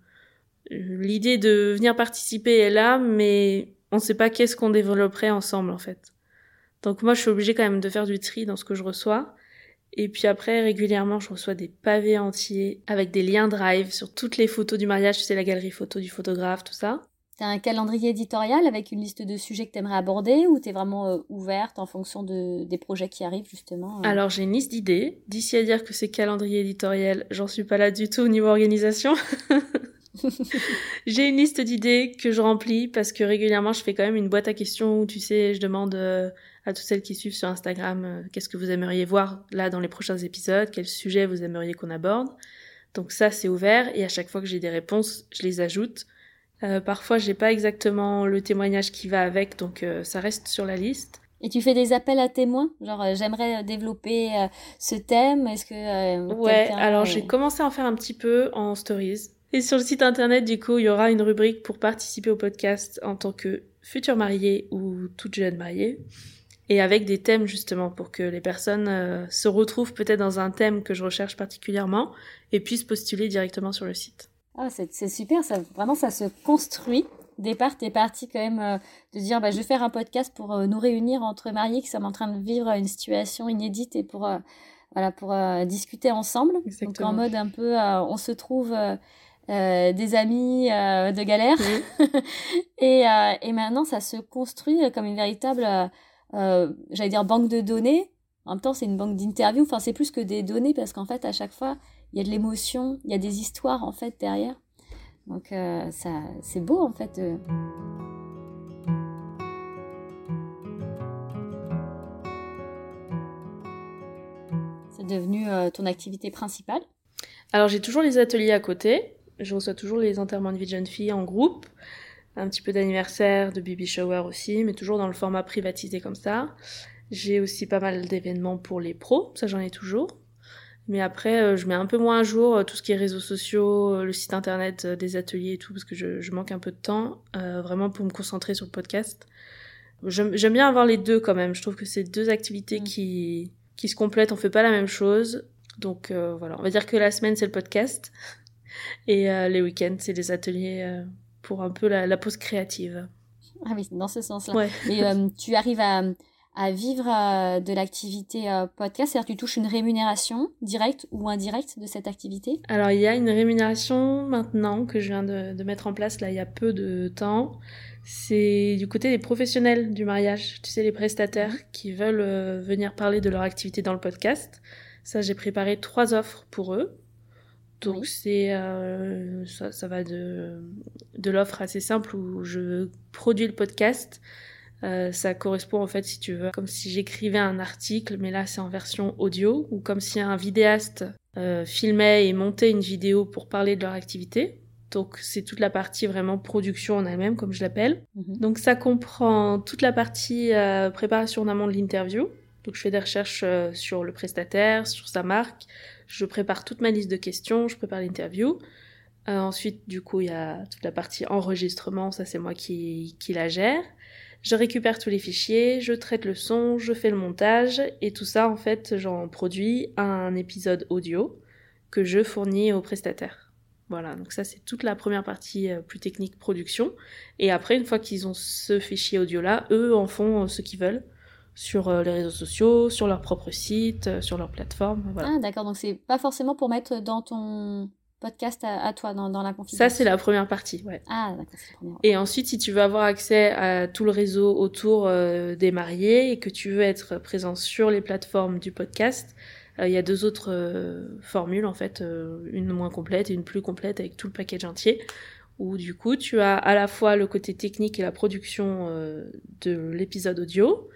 l'idée de venir participer est là, mais on ne sait pas qu'est-ce qu'on développerait ensemble, en fait. Donc, moi, je suis obligée quand même de faire du tri dans ce que je reçois. Et puis après, régulièrement, je reçois des pavés entiers avec des liens drive sur toutes les photos du mariage, tu sais, la galerie photo du photographe, tout ça. T'as un calendrier éditorial avec une liste de sujets que t'aimerais aborder ou t'es vraiment euh, ouverte en fonction de, des projets qui arrivent justement euh? Alors j'ai une liste d'idées. D'ici à dire que c'est calendrier éditorial, j'en suis pas là du tout au niveau organisation. <laughs> <laughs> j'ai une liste d'idées que je remplis parce que régulièrement je fais quand même une boîte à questions où tu sais, je demande euh, à toutes celles qui suivent sur Instagram qu'est-ce que vous aimeriez voir là dans les prochains épisodes, quel sujet vous aimeriez qu'on aborde. Donc ça c'est ouvert et à chaque fois que j'ai des réponses, je les ajoute. Euh, parfois, j'ai pas exactement le témoignage qui va avec, donc euh, ça reste sur la liste. Et tu fais des appels à témoins? Genre, euh, j'aimerais développer ce thème. Est-ce que. ouais, alors j'ai commencé à en faire un petit peu en stories. Et sur le site internet, du coup, il y aura une rubrique pour participer au podcast en tant que futur marié ou toute jeune mariée. Et avec des thèmes justement pour que les personnes se retrouvent peut-être dans un thème que je recherche particulièrement et puissent postuler directement sur le site. Ah, c'est super, ça, vraiment ça se construit. Départ, t'es parti quand même euh, de dire bah, je vais faire un podcast pour euh, nous réunir entre mariés qui sommes en train de vivre une situation inédite et pour, euh, voilà, pour discuter ensemble. Donc en mode un peu on se trouve des amis de galère. <laughs> et, et maintenant ça se construit comme une véritable, j'allais dire, banque de données. En même temps, c'est une banque d'interviews. Enfin, c'est plus que des données parce qu'en fait, à chaque fois, il y a de l'émotion, il y a des histoires en fait derrière. Donc euh, ça, c'est beau en fait. C'est devenu euh, ton activité principale Alors j'ai toujours les ateliers à côté. Je reçois toujours les enterrements de vie de jeunes filles en groupe. Un petit peu d'anniversaire, de baby shower aussi, mais toujours dans le format privatisé comme ça. J'ai aussi pas mal d'événements pour les pros, ça j'en ai toujours. Mais après, euh, je mets un peu moins à jour euh, tout ce qui est réseaux sociaux, euh, le site internet des ateliers et tout, parce que je, je manque un peu de temps, vraiment pour me concentrer sur le podcast. J'aime bien avoir les deux quand même. Je trouve que c'est deux activités mm. qui, qui se complètent. On fait pas la même chose. Donc voilà, on va dire que la semaine c'est le podcast et les week-ends c'est les ateliers pour un peu la, la pause créative. Ah oui, dans ce sens-là. Ouais. Mais <laughs> tu arrives à à vivre euh, de l'activité euh, podcast? C'est-à-dire tu touches une rémunération directe ou indirecte de cette activité? Alors il y a une rémunération maintenant que je viens de, de, mettre en place là il y a peu de temps. C'est du côté des professionnels du mariage, tu sais les prestataires mhm. qui veulent euh, venir parler de leur activité dans le podcast. Ça j'ai préparé trois offres pour eux. Donc c'est ça, ça va de, de l'offre assez simple où je produis le podcast euh, ça correspond en fait, si tu veux, comme si j'écrivais un article, mais là c'est en version audio, ou comme si un vidéaste euh, filmait et montait une vidéo pour parler de leur activité. Donc c'est toute la partie vraiment production en elle-même, comme je l'appelle. Mhm. Donc ça comprend toute la partie euh, préparation en amont de l'interview. Donc je fais des recherches sur le prestataire, sur sa marque. Je prépare toute ma liste de questions, je prépare l'interview. ensuite, du coup, il y a toute la partie enregistrement, ça c'est moi qui, qui la gère. Je récupère tous les fichiers, je traite le son, je fais le montage et tout ça en fait j'en produis un épisode audio que je fournis aux prestataires. Voilà, donc ça c'est toute la première partie euh, plus technique production. Et après, une fois qu'ils ont ce fichier audio là, eux en font euh, ce qu'ils veulent sur euh, les réseaux sociaux, sur leur propre site, sur leur plateforme. Voilà. Ah d'accord, donc c'est pas forcément pour mettre dans ton podcast à, toi dans, dans, la confidence Ça, c'est la première partie, ouais. Ah, d'accord, c'est la première. Et ensuite, si tu veux avoir accès à tout le réseau autour euh, des mariés et que tu veux être présent sur les plateformes du podcast, euh, il y a deux autres euh, formules, en fait, une moins complète et une plus complète avec tout le package entier, où du coup, tu as à la fois le côté technique et la production de l'épisode audio,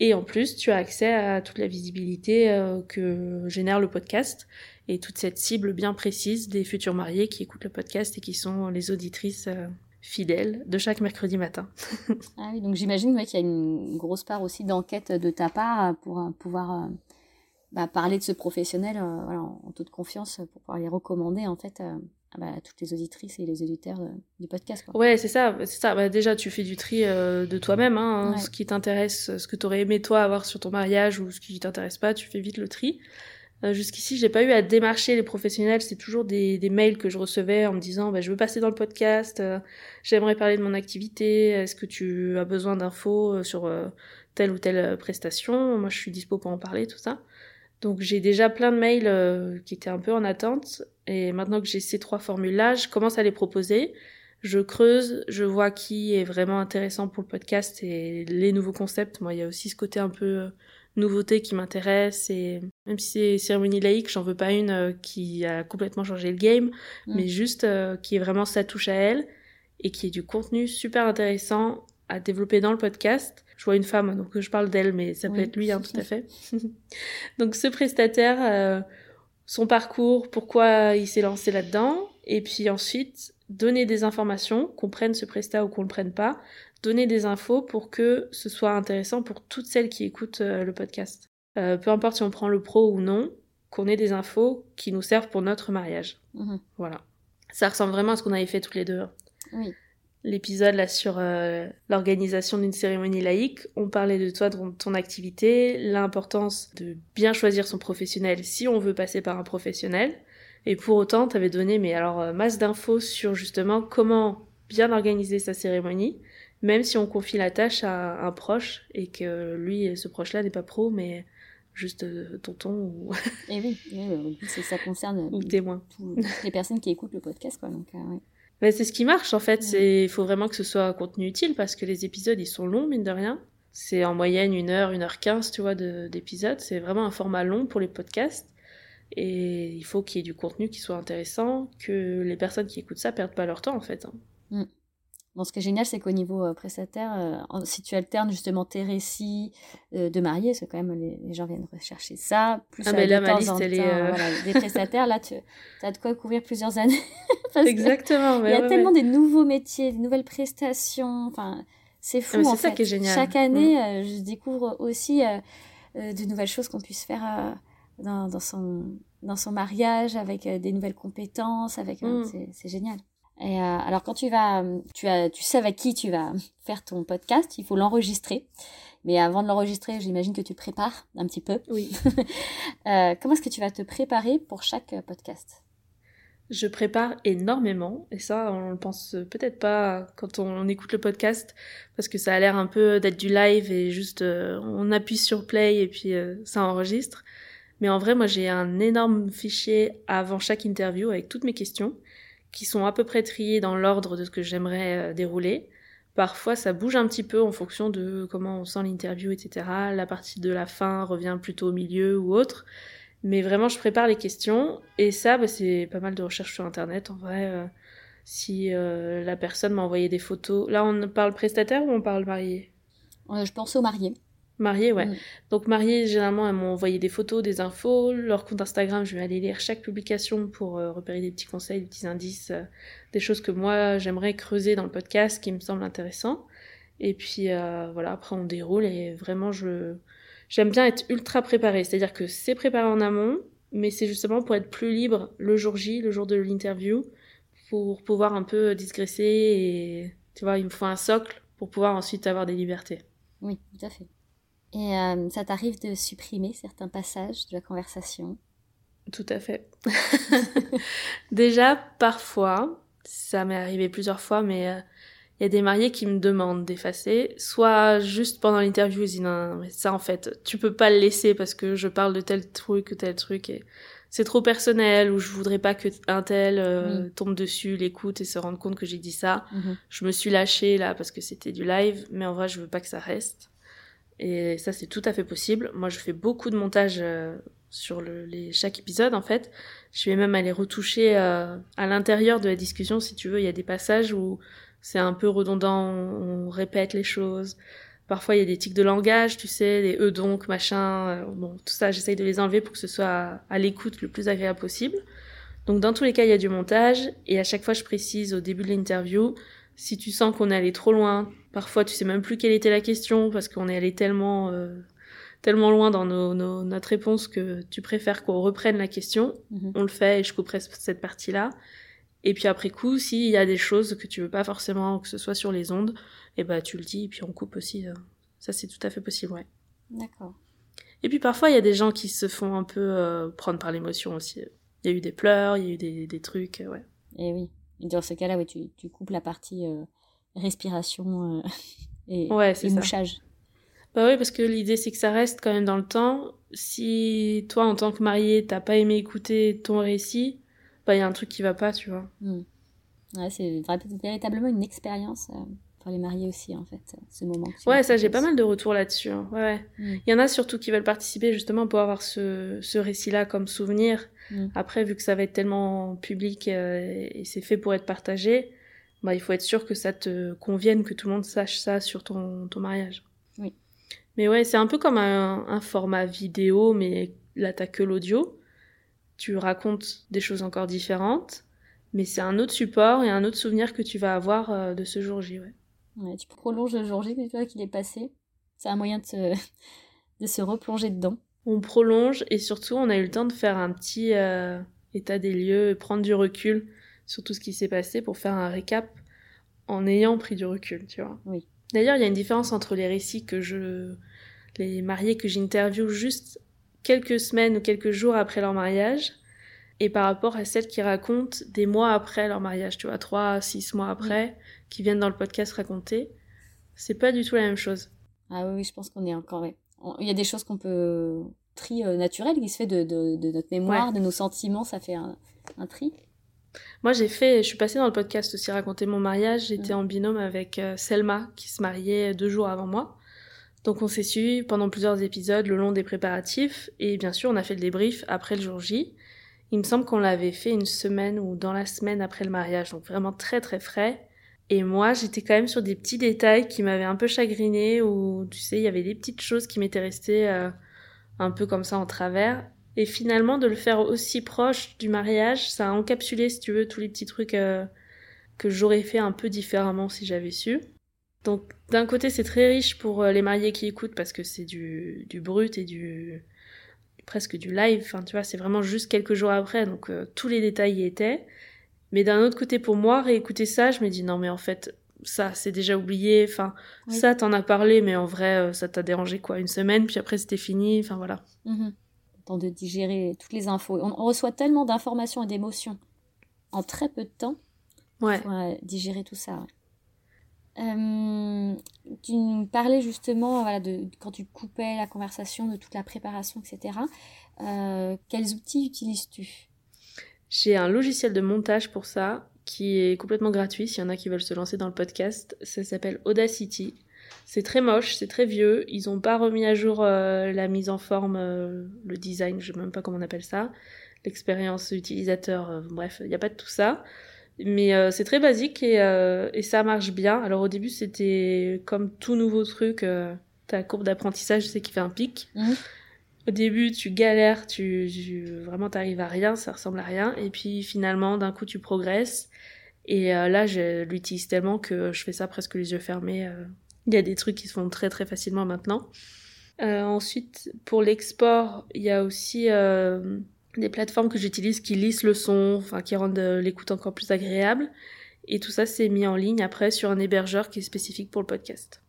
et en plus, tu as accès à toute la visibilité que génère le podcast et toute cette cible bien précise des futurs mariés qui écoutent le podcast et qui sont les auditrices euh, fidèles de chaque mercredi matin. <laughs> ah oui, donc j'imagine qu'il y a une grosse part aussi d'enquête de ta part pour euh, pouvoir euh, bah, parler de ce professionnel en toute confiance pour pouvoir les recommander en fait bah, à toutes les auditrices et les auditeurs du podcast. Quoi. Ouais, c'est ça. C'est ça. Bah, déjà, tu fais du tri de toi-même. Hein, Ce qui t'intéresse, ce que tu aurais aimé toi avoir sur ton mariage ou ce qui t'intéresse pas, tu fais vite le tri. Euh, jusqu'ici, j'ai pas eu à démarcher les professionnels. C'est toujours des, des, mails que je recevais en me disant bah, je veux passer dans le podcast, euh, j'aimerais parler de mon activité, est-ce que tu as besoin d'infos euh, sur telle ou telle prestation? Moi, je suis dispo pour en parler, tout ça. Donc j'ai déjà plein de mails euh, qui étaient un peu en attente. Et maintenant que j'ai ces trois formules-là, je commence à les proposer. Je creuse, je vois qui est vraiment intéressant pour le podcast et les nouveaux concepts. Moi, il y a aussi ce côté un peu euh, nouveauté qui m'intéresse. Et même si c'est cérémonie laïque, j'en veux pas une euh, qui a complètement changé le game, Mm. mais juste qui est vraiment sa touche à elle et qui est du contenu super intéressant à développer dans le podcast. Je vois une femme, donc je parle d'elle, mais ça peut Oui. être lui, hein, tout à fait. <laughs> donc ce prestataire, euh, son parcours, pourquoi il s'est lancé là-dedans, et puis ensuite donner des informations, qu'on prenne ce prestat ou qu'on le prenne pas, donner des infos pour que ce soit intéressant pour toutes celles qui écoutent euh, le podcast. Euh, peu importe si on prend le pro ou non, qu'on ait des infos qui nous servent pour notre mariage. Mhm. Voilà. Ça ressemble vraiment à ce qu'on avait fait toutes les deux. Oui. L'épisode là sur euh, l'organisation d'une cérémonie laïque, on parlait de toi, de ton activité, l'importance de bien choisir son professionnel si on veut passer par un professionnel. Et pour autant, t'avais donné mais alors euh, masse d'infos sur justement comment bien organiser sa cérémonie, même si on confie la tâche à un proche et que lui, ce proche-là n'est pas pro, mais juste euh, tonton ou, <laughs> Et oui, oui, oui, oui, c'est- ça concerne ou témoin. tout- toutes les personnes qui écoutent le podcast, quoi. Donc, euh, ouais. Mais c'est ce qui marche en fait. Il faut vraiment que ce soit un contenu utile parce que les épisodes ils sont longs mine de rien. C'est en moyenne une heure, une heure quinze, tu vois, de- d'épisodes. C'est vraiment un format long pour les podcasts. Et il faut qu'il y ait du contenu qui soit intéressant, que les personnes qui écoutent ça perdent pas leur temps en fait. hein. Bon, ce qui est génial, c'est qu'au niveau euh, prestataire, euh, si tu alternes justement tes récits euh, de mariés, parce que quand même les, les gens viennent rechercher ça, plus Ah, mais là, ma liste, elle est, euh, voilà, des prestataires, là, tu as de quoi couvrir plusieurs années. <laughs> Parce Exactement. Il y a ouais, tellement ouais. des nouveaux métiers, des nouvelles prestations, enfin, c'est fou Ah, en c'est ça qui est génial. Chaque année, euh, je découvre aussi de nouvelles choses qu'on puisse faire dans, dans son, dans son mariage, avec des nouvelles compétences, avec, Mm. c'est génial. Et euh, alors quand tu vas, tu as, tu sais avec qui tu vas <laughs> faire ton podcast, il faut l'enregistrer. Mais avant de l'enregistrer, j'imagine que tu prépares un petit peu. Oui. <laughs> Euh, comment est-ce que tu vas te préparer pour chaque euh, podcast? Je prépare énormément, et ça, on le pense peut-être pas quand on écoute le podcast, parce que ça a l'air un peu d'être du live et juste euh, on appuie sur play et puis euh, ça enregistre. Mais en vrai, moi, j'ai un énorme fichier avant chaque interview avec toutes mes questions, qui sont à peu près triées dans l'ordre de ce que j'aimerais euh, dérouler. Parfois, ça bouge un petit peu en fonction de comment on sent l'interview, etc. La partie de la fin revient plutôt au milieu ou autre. Mais vraiment, je prépare les questions. Et ça, bah, c'est pas mal de recherches sur Internet. En vrai, euh, si euh, la personne m'a envoyé des photos. Là, on parle prestataire ou on parle marié? Je pense aux mariés. Marié, ouais. Mm. Donc, marié, généralement, elles m'ont envoyé des photos, des infos. Leur compte Instagram, je vais aller lire chaque publication pour euh, repérer des petits conseils, des petits indices, euh, des choses que moi, j'aimerais creuser dans le podcast qui me semblent intéressants. Et puis, euh, voilà, après, on déroule et vraiment, je. J'aime bien être ultra préparée, c'est-à-dire que c'est préparé en amont, mais c'est justement pour être plus libre le jour J, le jour de l'interview, pour pouvoir un peu digresser et tu vois, il me faut un socle pour pouvoir ensuite avoir des libertés. Oui, tout à fait. Et euh, ça t'arrive de supprimer certains passages de la conversation? Tout à fait. <laughs> Déjà, parfois, ça m'est arrivé plusieurs fois, mais euh, il y a des mariés qui me demandent d'effacer, soit juste pendant l'interview, ils disent non, non, mais ça en fait, tu peux pas le laisser parce que je parle de tel truc ou tel truc et c'est trop personnel ou je voudrais pas que un tel euh, Oui. tombe dessus, l'écoute et se rende compte que j'ai dit ça. Mhm. Je me suis lâchée là parce que c'était du live, mais en vrai, je veux pas que ça reste. Et ça, c'est tout à fait possible. Moi, je fais beaucoup de montage euh, sur le, les, chaque épisode, en fait. Je vais même aller retoucher euh, à l'intérieur de la discussion, si tu veux. Il y a des passages où c'est un peu redondant, on, répète les choses. Parfois, il y a des tics de langage, tu sais, des eux donc, machin. euh, bon, tout ça, j'essaye de les enlever pour que ce soit à, à l'écoute le plus agréable possible. Donc, dans tous les cas, il y a du montage. Et à chaque fois, je précise au début de l'interview, si tu sens qu'on est allé trop loin, parfois tu sais même plus quelle était la question parce qu'on est allé tellement euh, tellement loin dans nos, nos- notre réponse que tu préfères qu'on reprenne la question, Mhm. on le fait et je couperai cette partie-là. Et puis après coup, s'il y a des choses que tu veux pas forcément que ce soit sur les ondes, et ben tu le dis et puis on coupe aussi. euh. Ça c'est tout à fait possible, ouais. D'accord. Et puis parfois il y a des gens qui se font un peu euh, prendre par l'émotion aussi. Il y a eu des pleurs, il y a eu des, des trucs, ouais. Et oui. Et dans ce cas-là, oui, tu, tu coupes la partie euh, respiration euh, <laughs> et, Ouais, ça. mouchage. Bah oui, parce que l'idée c'est que ça reste quand même dans le temps. Si toi, en tant que marié, t'as pas aimé écouter ton récit, bah il y a un truc qui va pas, tu vois. Mm. Ouais, c'est véritablement une expérience euh, pour les mariés aussi, en fait, ce moment. Ouais, ça j'ai pas mal de retours là-dessus. hein. Ouais, ouais. Mm. Il y en a surtout qui veulent participer justement pour avoir ce, ce récit-là comme souvenir. Mm. Après, vu que ça va être tellement public euh, et c'est fait pour être partagé, bah, il faut être sûr que ça te convienne, que tout le monde sache ça sur ton, ton mariage. Oui. Mais ouais, c'est un peu comme un, un format vidéo, mais là, t'as que l'audio. Tu racontes des choses encore différentes, mais c'est un autre support et un autre souvenir que tu vas avoir euh, de ce jour J. Ouais. Ouais, tu prolonges le jour J, une fois qu'il est passé. C'est un moyen de se, <laughs> de se replonger dedans. On prolonge et surtout, on a eu le temps de faire un petit euh, état des lieux, prendre du recul sur tout ce qui s'est passé pour faire un récap en ayant pris du recul, tu vois. Oui. D'ailleurs, il y a une différence entre les récits que je. les mariés que j'interviewe juste quelques semaines ou quelques jours après leur mariage et par rapport à celles qui racontent des mois après leur mariage, tu vois, trois, six mois après, qui viennent dans le podcast raconter. C'est pas du tout la même chose. Ah oui, je pense qu'on est encore. Il y a des choses qu'on peut. tri euh, naturel qui se fait de, de, de notre mémoire, de nos sentiments, ça fait un, un tri. Moi, j'ai fait, je suis passée dans le podcast aussi raconter mon mariage. J'étais en binôme avec euh, Selma, qui se mariait deux jours avant moi. Donc, on s'est suivi pendant plusieurs épisodes le long des préparatifs. Et bien sûr, on a fait le débrief après le jour J. Il me semble qu'on l'avait fait une semaine ou dans la semaine après le mariage. Donc, vraiment très, très frais. Et moi, j'étais quand même sur des petits détails qui m'avaient un peu chagriné ou, tu sais, il y avait des petites choses qui m'étaient restées euh, un peu comme ça en travers. Et finalement, de le faire aussi proche du mariage, ça a encapsulé, si tu veux, tous les petits trucs euh, que j'aurais fait un peu différemment si j'avais su. Donc, d'un côté, c'est très riche pour euh, les mariés qui écoutent parce que c'est du, du brut et du presque du live. Enfin, tu vois, c'est vraiment juste quelques jours après, donc euh, tous les détails y étaient. Mais d'un autre côté, pour moi, réécouter ça, je me dis non, mais en fait, ça, c'est déjà oublié. Enfin, Oui. ça, t'en as parlé, mais en vrai, euh, ça t'a dérangé quoi, une semaine, puis après, c'était fini. Enfin, voilà. Le temps de digérer toutes les infos. On, on reçoit tellement d'informations et d'émotions en très peu de temps. Ouais. Faut euh, digérer tout ça. ouais. Euh, tu nous parlais justement voilà, de quand tu coupais la conversation, de toute la préparation, etc. Euh, quels outils utilises-tu? J'ai un logiciel de montage pour ça qui est complètement gratuit s'il y en a qui veulent se lancer dans le podcast. Ça s'appelle Audacity. C'est très moche, c'est très vieux. Ils n'ont pas remis à jour euh, la mise en forme, le design, je ne sais même pas comment on appelle ça, l'expérience utilisateur, bref, il n'y a pas de tout ça. Mais euh, c'est très basique et, euh, et ça marche bien. Alors au début c'était comme tout nouveau truc, euh, ta courbe d'apprentissage, c'est qui fait un pic. Mhm. Au début, tu galères, tu, tu vraiment t'arrives à rien, ça ressemble à rien, et puis finalement, d'un coup, tu progresses. Et là, je l'utilise tellement que je fais ça presque les yeux fermés. Il y a des trucs qui se font très très facilement maintenant. Ensuite, pour l'export, il y a aussi des plateformes que j'utilise qui lissent le son, enfin qui rendent euh, l'écoute encore plus agréable. Et tout ça, c'est mis en ligne après sur un hébergeur qui est spécifique pour le podcast.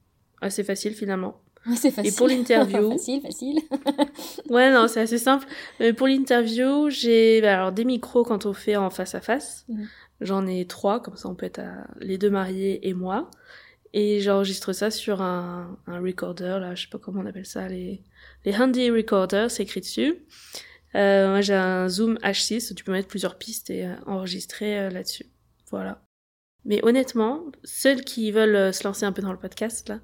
Assez facile finalement. C'est facile. pour l'interview- <laughs> facile, facile. <laughs> Ouais, non, c'est assez simple. Mais pour l'interview, j'ai bah, alors des micros quand on fait en face à face. Mhm. J'en ai trois, comme ça on peut être à- les deux mariés et moi. Et j'enregistre ça sur un, un recorder, là, je sais pas comment on appelle ça, les, les handy recorders, c'est écrit dessus. Euh, moi j'ai un Zoom H6 où tu peux mettre plusieurs pistes et euh, enregistrer euh, là-dessus. Voilà. Mais honnêtement, ceux qui veulent euh, se lancer un peu dans le podcast, là,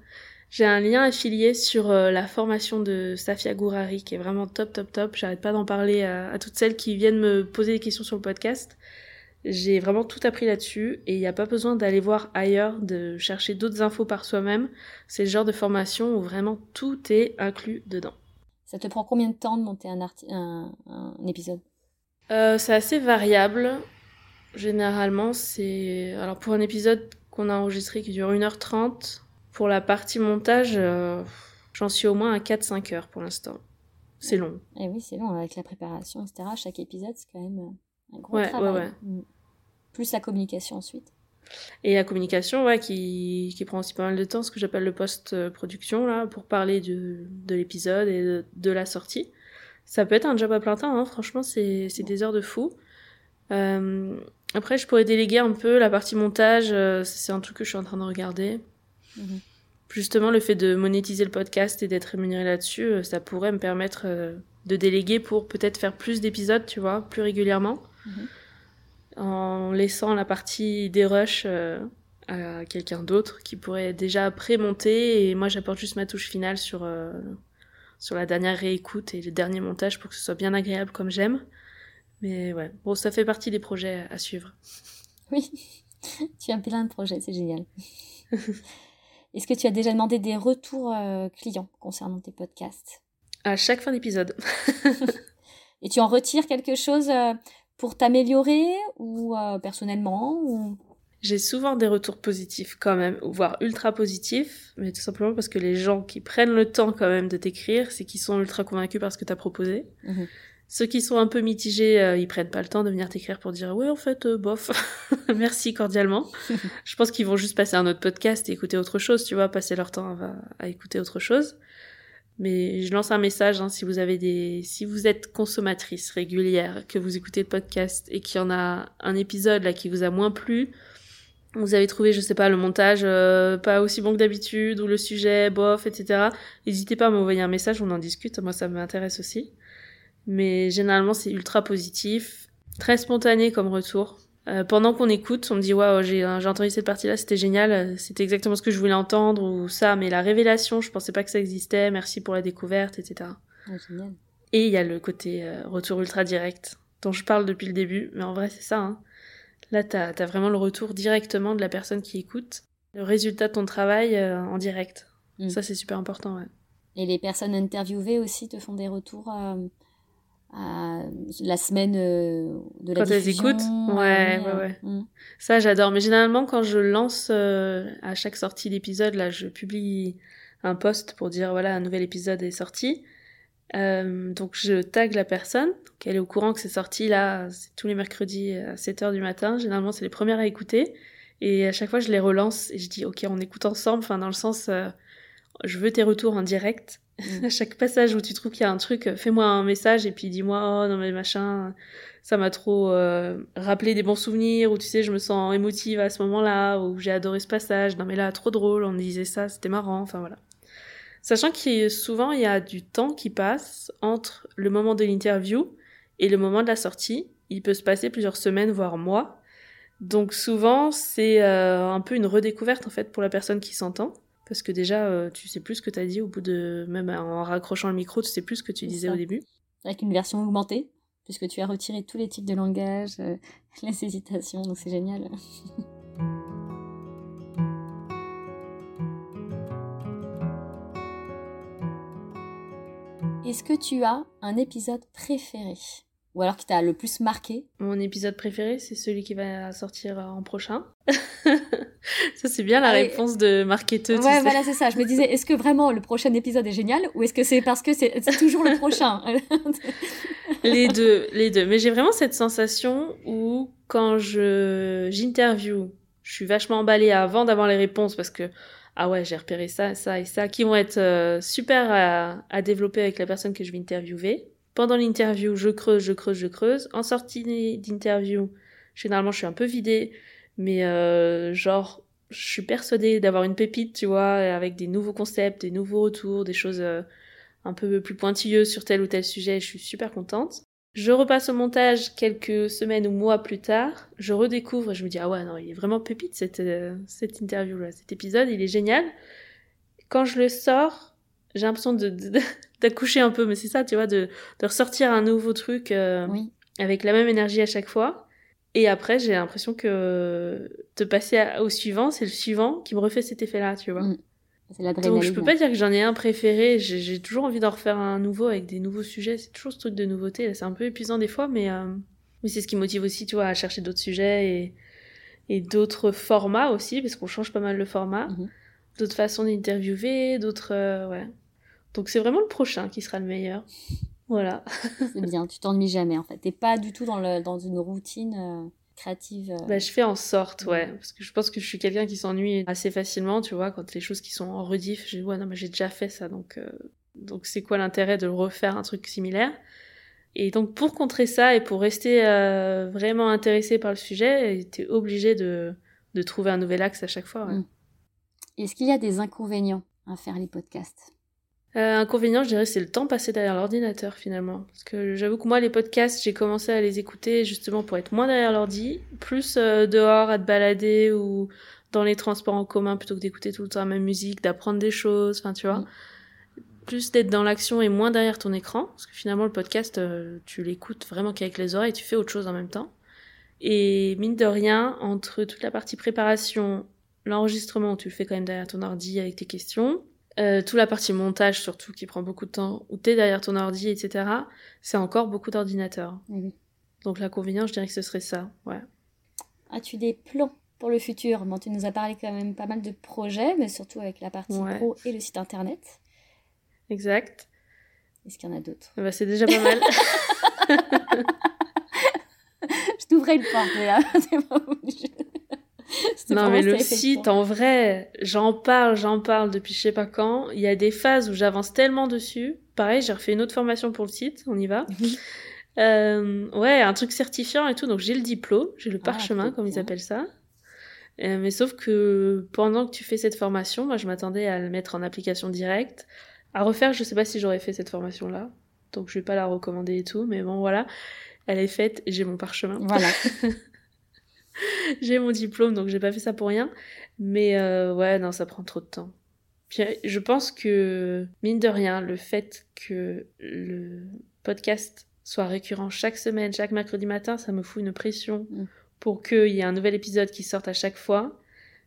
j'ai un lien affilié sur la formation de Safia Gourari qui est vraiment top, top, top. J'arrête pas d'en parler à, à toutes celles qui viennent me poser des questions sur le podcast. J'ai vraiment tout appris là-dessus et il n'y a pas besoin d'aller voir ailleurs, de chercher d'autres infos par soi-même. C'est le genre de formation où vraiment tout est inclus dedans. Ça te prend combien de temps de monter un, arti- un, un épisode? Euh, c'est assez variable. Généralement, c'est. Alors, pour un épisode qu'on a enregistré qui dure 1h30, pour la partie montage, euh, j'en suis au moins à 4-5 heures pour l'instant. C'est long. Eh oui, c'est long, avec la préparation, etc. Chaque épisode, c'est quand même euh, un gros Ouais, travail. ouais, ouais. Mm. Plus la communication ensuite. Et la communication, ouais, qui, qui prend aussi pas mal de temps, ce que j'appelle le post-production, là, pour parler de, de l'épisode et de, de la sortie. Ça peut être un job à plein temps, hein. franchement, c'est des heures de fou. Euh, après, je pourrais déléguer un peu la partie montage, euh, c'est un truc que je suis en train de regarder. Mhm. Justement, le fait de monétiser le podcast et d'être rémunéré là-dessus, euh, ça pourrait me permettre de déléguer pour peut-être faire plus d'épisodes, tu vois, plus régulièrement, Mhm. En laissant la partie des rushs euh, à quelqu'un d'autre qui pourrait déjà pré-monter et moi j'apporte juste ma touche finale sur, euh, sur la dernière réécoute et le dernier montage pour que ce soit bien agréable comme j'aime. Mais ouais, bon, ça fait partie des projets à suivre. <laughs> Oui, tu as plein de projets, c'est génial. <laughs> Est-ce que tu as déjà demandé des retours euh, clients concernant tes podcasts? À chaque fin d'épisode. <laughs> Et tu en retires quelque chose euh, pour t'améliorer ou euh, personnellement ou... J'ai souvent des retours positifs quand même, voire ultra positifs, mais tout simplement parce que les gens qui prennent le temps quand même de t'écrire, c'est qu'ils sont ultra convaincus par ce que t'as proposé. Mhm. Ceux qui sont un peu mitigés, euh, ils prennent pas le temps de venir t'écrire pour dire ouais en fait euh, bof, <laughs> merci cordialement. <laughs> Je pense qu'ils vont juste passer un autre podcast et écouter autre chose, tu vois, passer leur temps à, à écouter autre chose. Mais je lance un message hein, si vous avez des, si vous êtes consommatrice régulière, que vous écoutez le podcast et qu'il y en a un épisode là qui vous a moins plu, vous avez trouvé, je sais pas, le montage euh, pas aussi bon que d'habitude ou le sujet bof, etc. N'hésitez pas à m'envoyer un message, on en discute. Moi, ça m'intéresse aussi. Mais généralement, c'est ultra positif, très spontané comme retour. Euh, pendant qu'on écoute, on me dit waouh, j'ai j'ai entendu cette partie-là, c'était génial, euh, c'était exactement ce que je voulais entendre ou ça. Mais la révélation, je pensais pas que ça existait. Merci pour la découverte, etc. Ah, génial. Et il y a le côté euh, retour ultra direct dont je parle depuis le début, mais en vrai c'est ça. Hein. Là, t'as as vraiment le retour directement de la personne qui écoute, le résultat de ton travail euh, en direct. Mm. Ça c'est super important, ouais. Et les personnes interviewées aussi te font des retours euh, à la semaine euh, de la Quand elles diffusion écoutent Ouais, ouais, euh, ouais. mm. Ça j'adore, mais généralement quand je lance euh, à chaque sortie d'épisode, là je publie un post pour dire voilà un nouvel épisode est sorti. Euh, donc je tag la personne, qu'elle est au courant que c'est sorti là, tous les mercredis à 7h du matin, généralement c'est les premières à écouter, et à chaque fois je les relance et je dis ok on écoute ensemble, enfin dans le sens euh, je veux tes retours en direct. À chaque passage où tu trouves qu'il y a un truc, fais-moi un message et puis dis-moi oh non mais machin, ça m'a trop euh, rappelé des bons souvenirs, ou tu sais je me sens émotive à ce moment-là, ou j'ai adoré ce passage, non mais là trop drôle, on disait ça, c'était marrant, enfin voilà. Sachant que souvent il y a du temps qui passe entre le moment de l'interview et le moment de la sortie. Il peut se passer plusieurs semaines, voire mois. Donc souvent c'est euh, un peu une redécouverte en fait pour la personne qui s'entend. Parce que déjà, euh, tu sais plus ce que tu as dit au bout de... Même en raccrochant le micro, tu sais plus ce que tu disais au début. Avec une version augmentée, puisque tu as retiré tous les types de langage, euh, <laughs> les hésitations, donc c'est génial. <laughs> Est-ce que tu as un épisode préféré? Ou alors qui t'a le plus marqué Mon épisode préféré, c'est celui qui va sortir euh, en prochain. <laughs> Ça, c'est bien la Ah réponse de marketeuse. Ouais, voilà, c'est ça. Je me disais, est-ce que vraiment le prochain épisode est génial ou est-ce que c'est parce que c'est c'est toujours le prochain <laughs> les deux, les deux. Mais j'ai vraiment cette sensation où quand je j'interview, je suis vachement emballée avant d'avoir les réponses parce que ah ouais, j'ai repéré ça, ça et ça qui vont être euh, super à, à développer avec la personne que je vais interviewer. Pendant l'interview, je creuse, je creuse, je creuse. En sortie d'interview, généralement, je suis un peu vidée, mais euh, genre, je suis persuadée d'avoir une pépite, tu vois, avec des nouveaux concepts, des nouveaux retours, des choses euh, un peu plus pointilleuses sur tel ou tel sujet. Je suis super contente. Je repasse au montage quelques semaines ou mois plus tard. Je redécouvre et je me dis, ah ouais, non, il est vraiment pépite cette, euh, cette interview-là, cet épisode, il est génial. Quand je le sors, j'ai l'impression de- d'accoucher un peu, mais c'est ça, tu vois, de, de ressortir un nouveau truc euh, Oui. avec la même énergie à chaque fois. Et après, j'ai l'impression que de passer à- au suivant, c'est le suivant qui me refait cet effet-là, tu vois. Mm. C'est Donc je peux pas dire que j'en ai un préféré, j'ai toujours envie d'en refaire un nouveau avec des nouveaux sujets, c'est toujours ce truc de nouveauté, là, c'est un peu épuisant des fois, mais, euh, mais c'est ce qui motive aussi, tu vois, à chercher d'autres sujets et, et d'autres formats aussi, parce qu'on change pas mal le format, Mhm. d'autres façons d'interviewer, d'autres... euh, ouais. Donc c'est vraiment le prochain qui sera le meilleur. Voilà. <laughs> C'est bien, tu t'ennuies jamais en fait. T'es pas du tout dans, le, dans une routine euh, créative. euh. Bah, je fais en sorte, ouais. Parce que je pense que je suis quelqu'un qui s'ennuie assez facilement, tu vois, quand les choses qui sont en rediff, je dis, ouais, non, mais j'ai déjà fait ça, donc euh, donc c'est quoi l'intérêt de refaire un truc similaire? Et donc, pour contrer ça et pour rester euh, vraiment intéressé par le sujet, t'es obligé de, de trouver un nouvel axe à chaque fois, ouais. Mm. Est-ce qu'il y a des inconvénients à faire les podcasts? Euh, inconvénient, je dirais, c'est le temps passé derrière l'ordinateur finalement. Parce que j'avoue que moi, les podcasts, j'ai commencé à les écouter justement pour être moins derrière l'ordi, plus euh, dehors à te balader ou dans les transports en commun plutôt que d'écouter tout le temps la même musique, d'apprendre des choses, enfin tu vois. Mm. Plus d'être dans l'action et moins derrière ton écran. Parce que finalement, le podcast, euh, tu l'écoutes vraiment qu'avec les oreilles, tu fais autre chose en même temps. Et mine de rien, entre toute la partie préparation, l'enregistrement, tu le fais quand même derrière ton ordi avec tes questions, euh, toute la partie montage surtout qui prend beaucoup de temps, où t'es derrière ton ordi, etc., c'est encore beaucoup d'ordinateur. Oui, oui. Donc l'inconvénient, je dirais que ce serait ça, ouais. As-tu des plans pour le futur Bon, tu nous as parlé quand même pas mal de projets, mais surtout avec la partie Ouais. pro et le site internet. Exact. Est-ce qu'il y en a d'autres? Bah, c'est déjà pas mal. <laughs> Je t'ouvrais une porte, mais là, <laughs> c'est pas obligé. <laughs> Non, mais le site, en vrai, j'en parle, j'en parle depuis je sais pas quand. Il y a des phases où j'avance tellement dessus. Pareil, j'ai refait une autre formation pour le site, on y va. Oui. Euh, ouais, un truc certifiant et tout. Donc j'ai le diplôme, j'ai le Ah, parchemin, comme ils appellent ça. Euh, mais sauf que pendant que tu fais cette formation, moi je m'attendais à le mettre en application directe. À refaire, je sais pas si j'aurais fait cette formation-là. Donc je vais pas la recommander et tout. Mais bon, voilà. Elle est faite, j'ai mon parchemin. Voilà. <laughs> <laughs> j'ai mon diplôme, donc j'ai pas fait ça pour rien. Mais euh, ouais, non, ça prend trop de temps. Puis je pense que, mine de rien, le fait que le podcast soit récurrent chaque semaine, chaque mercredi matin, ça me fout une pression Mm. pour qu'il y ait un nouvel épisode qui sorte à chaque fois.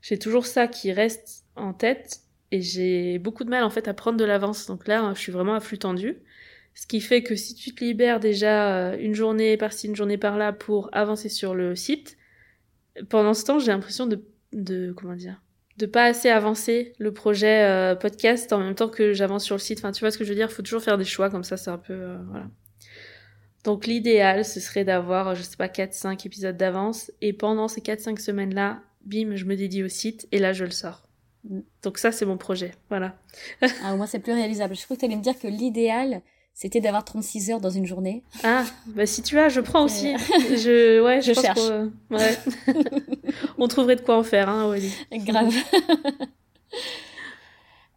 J'ai toujours ça qui reste en tête et j'ai beaucoup de mal en fait à prendre de l'avance. Donc là, je suis vraiment à flux tendu. Ce qui fait que si tu te libères déjà euh, une journée par-ci, une journée par-là pour avancer sur le site, pendant ce temps, j'ai l'impression de, de, comment dire, de pas assez avancer le projet euh, podcast en même temps que j'avance sur le site. Enfin, tu vois ce que je veux dire? Faut toujours faire des choix comme ça, c'est un peu, euh, voilà. Donc, l'idéal, ce serait d'avoir, je sais pas, 4-5 épisodes d'avance. Et pendant ces 4-5 semaines-là, bim, je me dédie au site et là, je le sors. Mm. Donc ça, c'est mon projet. Voilà. Ah, au moins, c'est plus réalisable. Je crois que tu allais me dire que l'idéal, c'était d'avoir 36 heures dans une journée. Ah, bah si tu as, je prends aussi. <laughs> Je, ouais, je, je pense cherche. qu'on- ouais. <laughs> On trouverait de quoi en faire, hein, Aurélie. Grave. <laughs>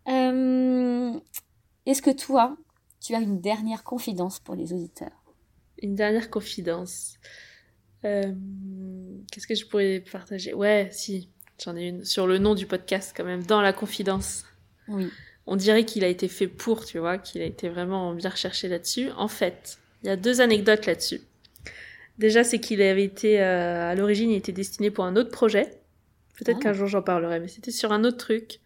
Euh, Est-ce que toi, tu as une dernière confidence pour les auditeurs? Une dernière confidence. Euh, Qu'est-ce que je pourrais partager? Ouais, si, j'en ai une. Sur le nom du podcast, quand même, dans la confidence. Oui. On dirait qu'il a été fait pour, tu vois, qu'il a été vraiment bien recherché là-dessus. En fait, il y a deux anecdotes là-dessus. Déjà, c'est qu'il avait été, euh, à l'origine, il était destiné pour un autre projet. Peut-être Ah. qu'un jour j'en parlerai, mais c'était sur un autre truc.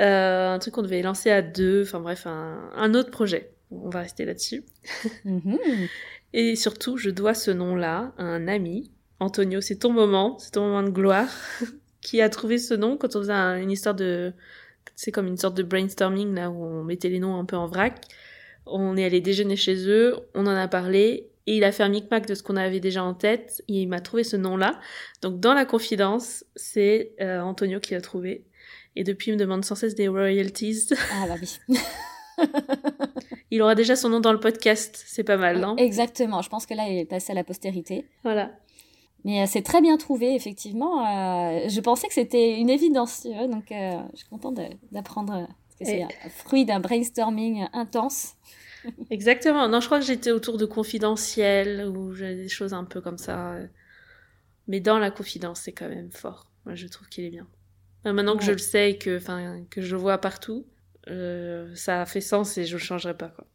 Euh, un truc qu'on devait lancer à deux, enfin bref, un, un autre projet. On va rester là-dessus. Mhm. <laughs> Et surtout, je dois ce nom-là à un ami. Antonio, c'est ton moment, c'est ton moment de gloire, <laughs> qui a trouvé ce nom quand on faisait un- une histoire de... C'est comme une sorte de brainstorming, là, où on mettait les noms un peu en vrac. On est allé déjeuner chez eux, on en a parlé, et il a fait un micmac de ce qu'on avait déjà en tête, et il m'a trouvé ce nom-là. Donc, dans la confidence, c'est euh, Antonio qui l'a trouvé. Et depuis, il me demande sans cesse des royalties. Ah bah oui. <laughs> Il aura déjà son nom dans le podcast, c'est pas mal, non Exactement. Je pense que là, il est passé à la postérité. Voilà. Mais euh, c'est très bien trouvé, effectivement. Euh, je pensais que c'était une évidence, tu vois, donc euh, je suis contente d'apprendre que c'est Et- un fruit d'un brainstorming intense. <laughs> Exactement. Non, je crois que j'étais autour de confidentiel ou des choses un peu comme ça. Mais dans la confidence, c'est quand même fort. Moi, je trouve qu'il est bien. Maintenant que je le sais et que, enfin, que je le vois partout, euh, ça a fait sens et je le changerai pas, quoi.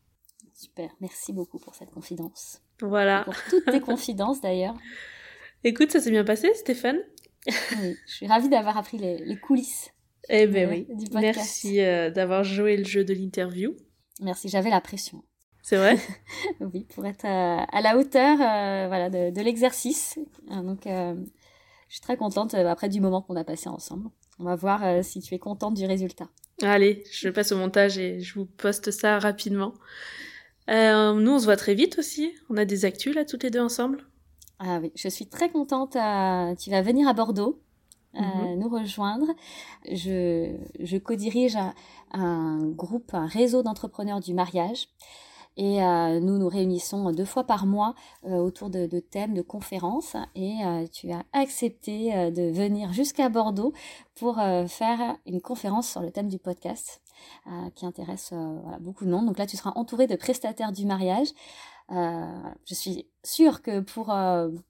Super, merci beaucoup pour cette confidence. Voilà. Pour toutes tes <laughs> confidences d'ailleurs. Écoute, ça s'est bien passé, Stéphane? Oui, je suis ravie d'avoir appris les, les coulisses. Eh ben oui. du podcast. Merci euh, d'avoir joué le jeu de l'interview. Merci, j'avais la pression. C'est vrai? <laughs> Oui, pour être euh, à la hauteur euh, voilà, de, de l'exercice. Donc, je suis très contente après du moment qu'on a passé ensemble. On va voir si tu es contente du résultat. Allez, je passe au montage et je vous poste ça rapidement. Nous, on se voit très vite aussi. On a des actus là, toutes les deux ensemble. Ah oui, je suis très contente. euh, tu vas venir à Bordeaux euh, Mhm. nous rejoindre. Je, je co-dirige un, un groupe, un réseau d'entrepreneurs du mariage. Et euh, nous nous réunissons deux fois par mois euh, autour de, de, thèmes, de conférences. Et euh, tu as accepté de venir jusqu'à Bordeaux pour faire une conférence sur le thème du podcast qui intéresse voilà, beaucoup de monde. Donc là, tu seras entouré de prestataires du mariage. Je suis sûre que pour,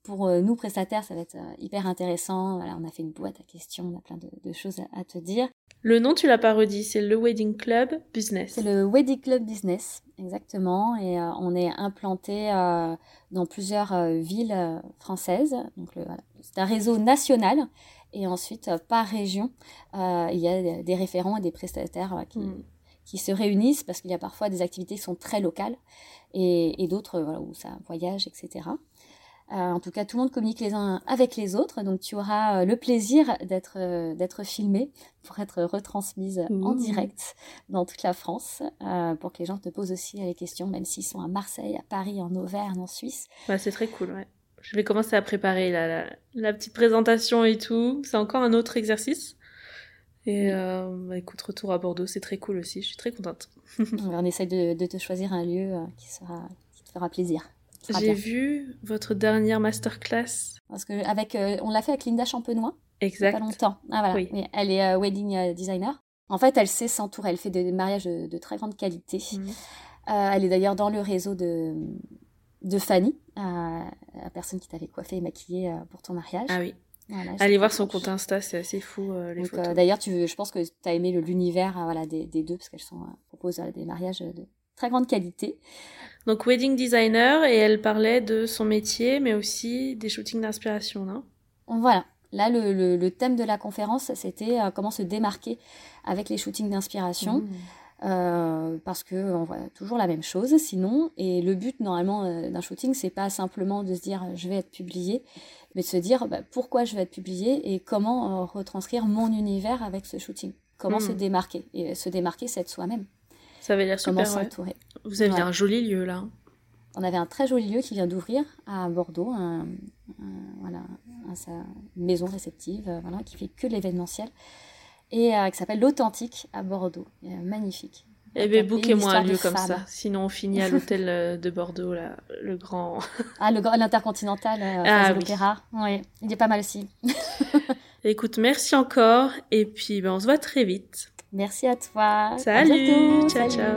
pour nous prestataires, ça va être hyper intéressant. Voilà, on a fait une boîte à questions, on a plein de, de choses à, à te dire. Le nom, tu l'as pas redit, c'est le Wedding Club Business. C'est le Wedding Club Business, exactement. Et euh, on est implanté euh, dans plusieurs euh, villes françaises. Donc, voilà. c'est un réseau national. Et ensuite, par région, il y a des référents et des prestataires qui, hmm. Qui se réunissent parce qu'il y a parfois des activités qui sont très locales et, et d'autres voilà, où ça voyage, etc. Euh, en tout cas, tout le monde communique les uns avec les autres, donc tu auras euh, le plaisir d'être euh, d'être filmé pour être retransmise en direct dans toute la France, pour que les gens te posent aussi les questions, même s'ils sont à Marseille, à Paris, en Auvergne, en Suisse. Bah, c'est très cool, ouais. Je vais commencer à préparer la, la, petite présentation et tout. C'est encore un autre exercice. Et bah, écoute, retour à Bordeaux, c'est très cool aussi. Je suis très contente. <laughs> on essaye de, de, te choisir un lieu qui, sera, qui te fera plaisir. J'ai vu votre dernière masterclass. Parce que avec, euh, on l'a fait avec Linda Champenois. Exact. Il y a pas longtemps. Ah voilà. Oui. elle est euh, wedding euh, designer. En fait, elle sait s'entourer. Elle fait des mariages de, très grande qualité. Mhm. elle est d'ailleurs dans le réseau de, de Fanny, la personne qui t'avait coiffé et maquillé pour ton mariage. Ah oui. Allez voir son compte Insta, c'est assez fou les photos. d'ailleurs, je pense que tu as aimé l'univers voilà, des, des, deux parce qu'elles sont proposent des mariages de très grande qualité. Donc wedding designer et elle parlait de son métier mais aussi des shootings d'inspiration, non? Voilà. Là, le, le, thème de la conférence, c'était euh, comment se démarquer avec les shootings d'inspiration. Mmh. Euh, parce que on voit toujours la même chose sinon et le but normalement euh, d'un shooting c'est pas simplement de se dire je vais être publié mais de se dire bah, pourquoi je vais être publié et comment retranscrire mon univers avec ce shooting? Comment se mmh. démarquer? Et se démarquer c'est être soi-même ça avait l'air super. Ouais. Vous aviez un joli lieu là. On avait un très joli lieu qui vient d'ouvrir à Bordeaux, un, voilà, une maison réceptive euh, voilà, qui fait que l'événementiel et euh, qui s'appelle l'Authentique à Bordeaux. magnifique. Eh bien, bouquez-moi un lieu comme ça. Sinon, on finit à l'hôtel euh, de Bordeaux, là, le grand. <laughs> ah, l'intercontinental, ah, l'opéra. Oui. il est pas mal aussi. <laughs> Écoute, merci encore. Et puis, ben, on se voit très vite. Merci à toi. Salut. Ciao, ciao.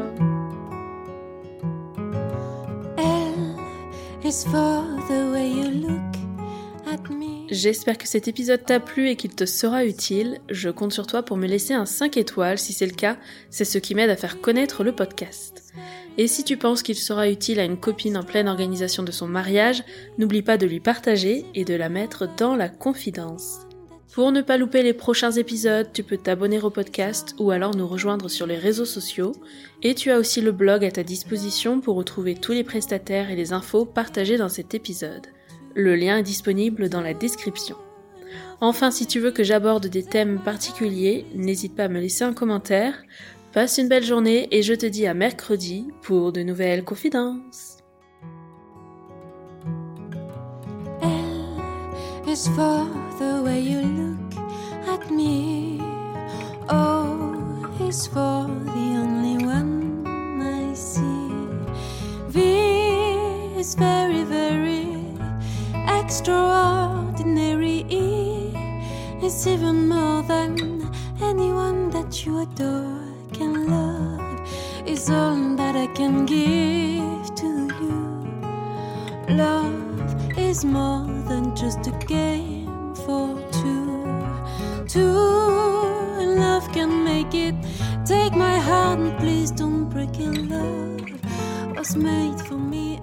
J'espère que cet épisode t'a plu et qu'il te sera utile. Je compte sur toi pour me laisser un 5 étoiles. Si c'est le cas, c'est ce qui m'aide à faire connaître le podcast. Et si tu penses qu'il sera utile à une copine en pleine organisation de son mariage, n'oublie pas de lui partager et de la mettre dans la confidence. Pour ne pas louper les prochains épisodes, tu peux t'abonner au podcast ou alors nous rejoindre sur les réseaux sociaux. Et tu as aussi le blog à ta disposition pour retrouver tous les prestataires et les infos partagées dans cet épisode. Le lien est disponible dans la description. Enfin, si tu veux que j'aborde des thèmes particuliers, n'hésite pas à me laisser un commentaire. Passe une belle journée et je te dis à mercredi pour de nouvelles confidences. is for the only one I see. Extraordinary. Is even more than anyone that you adore can love. Is all that I can give to you. Love is more than just a game for two. Two love can make it. Take my heart and please don't break it. Love was made for me.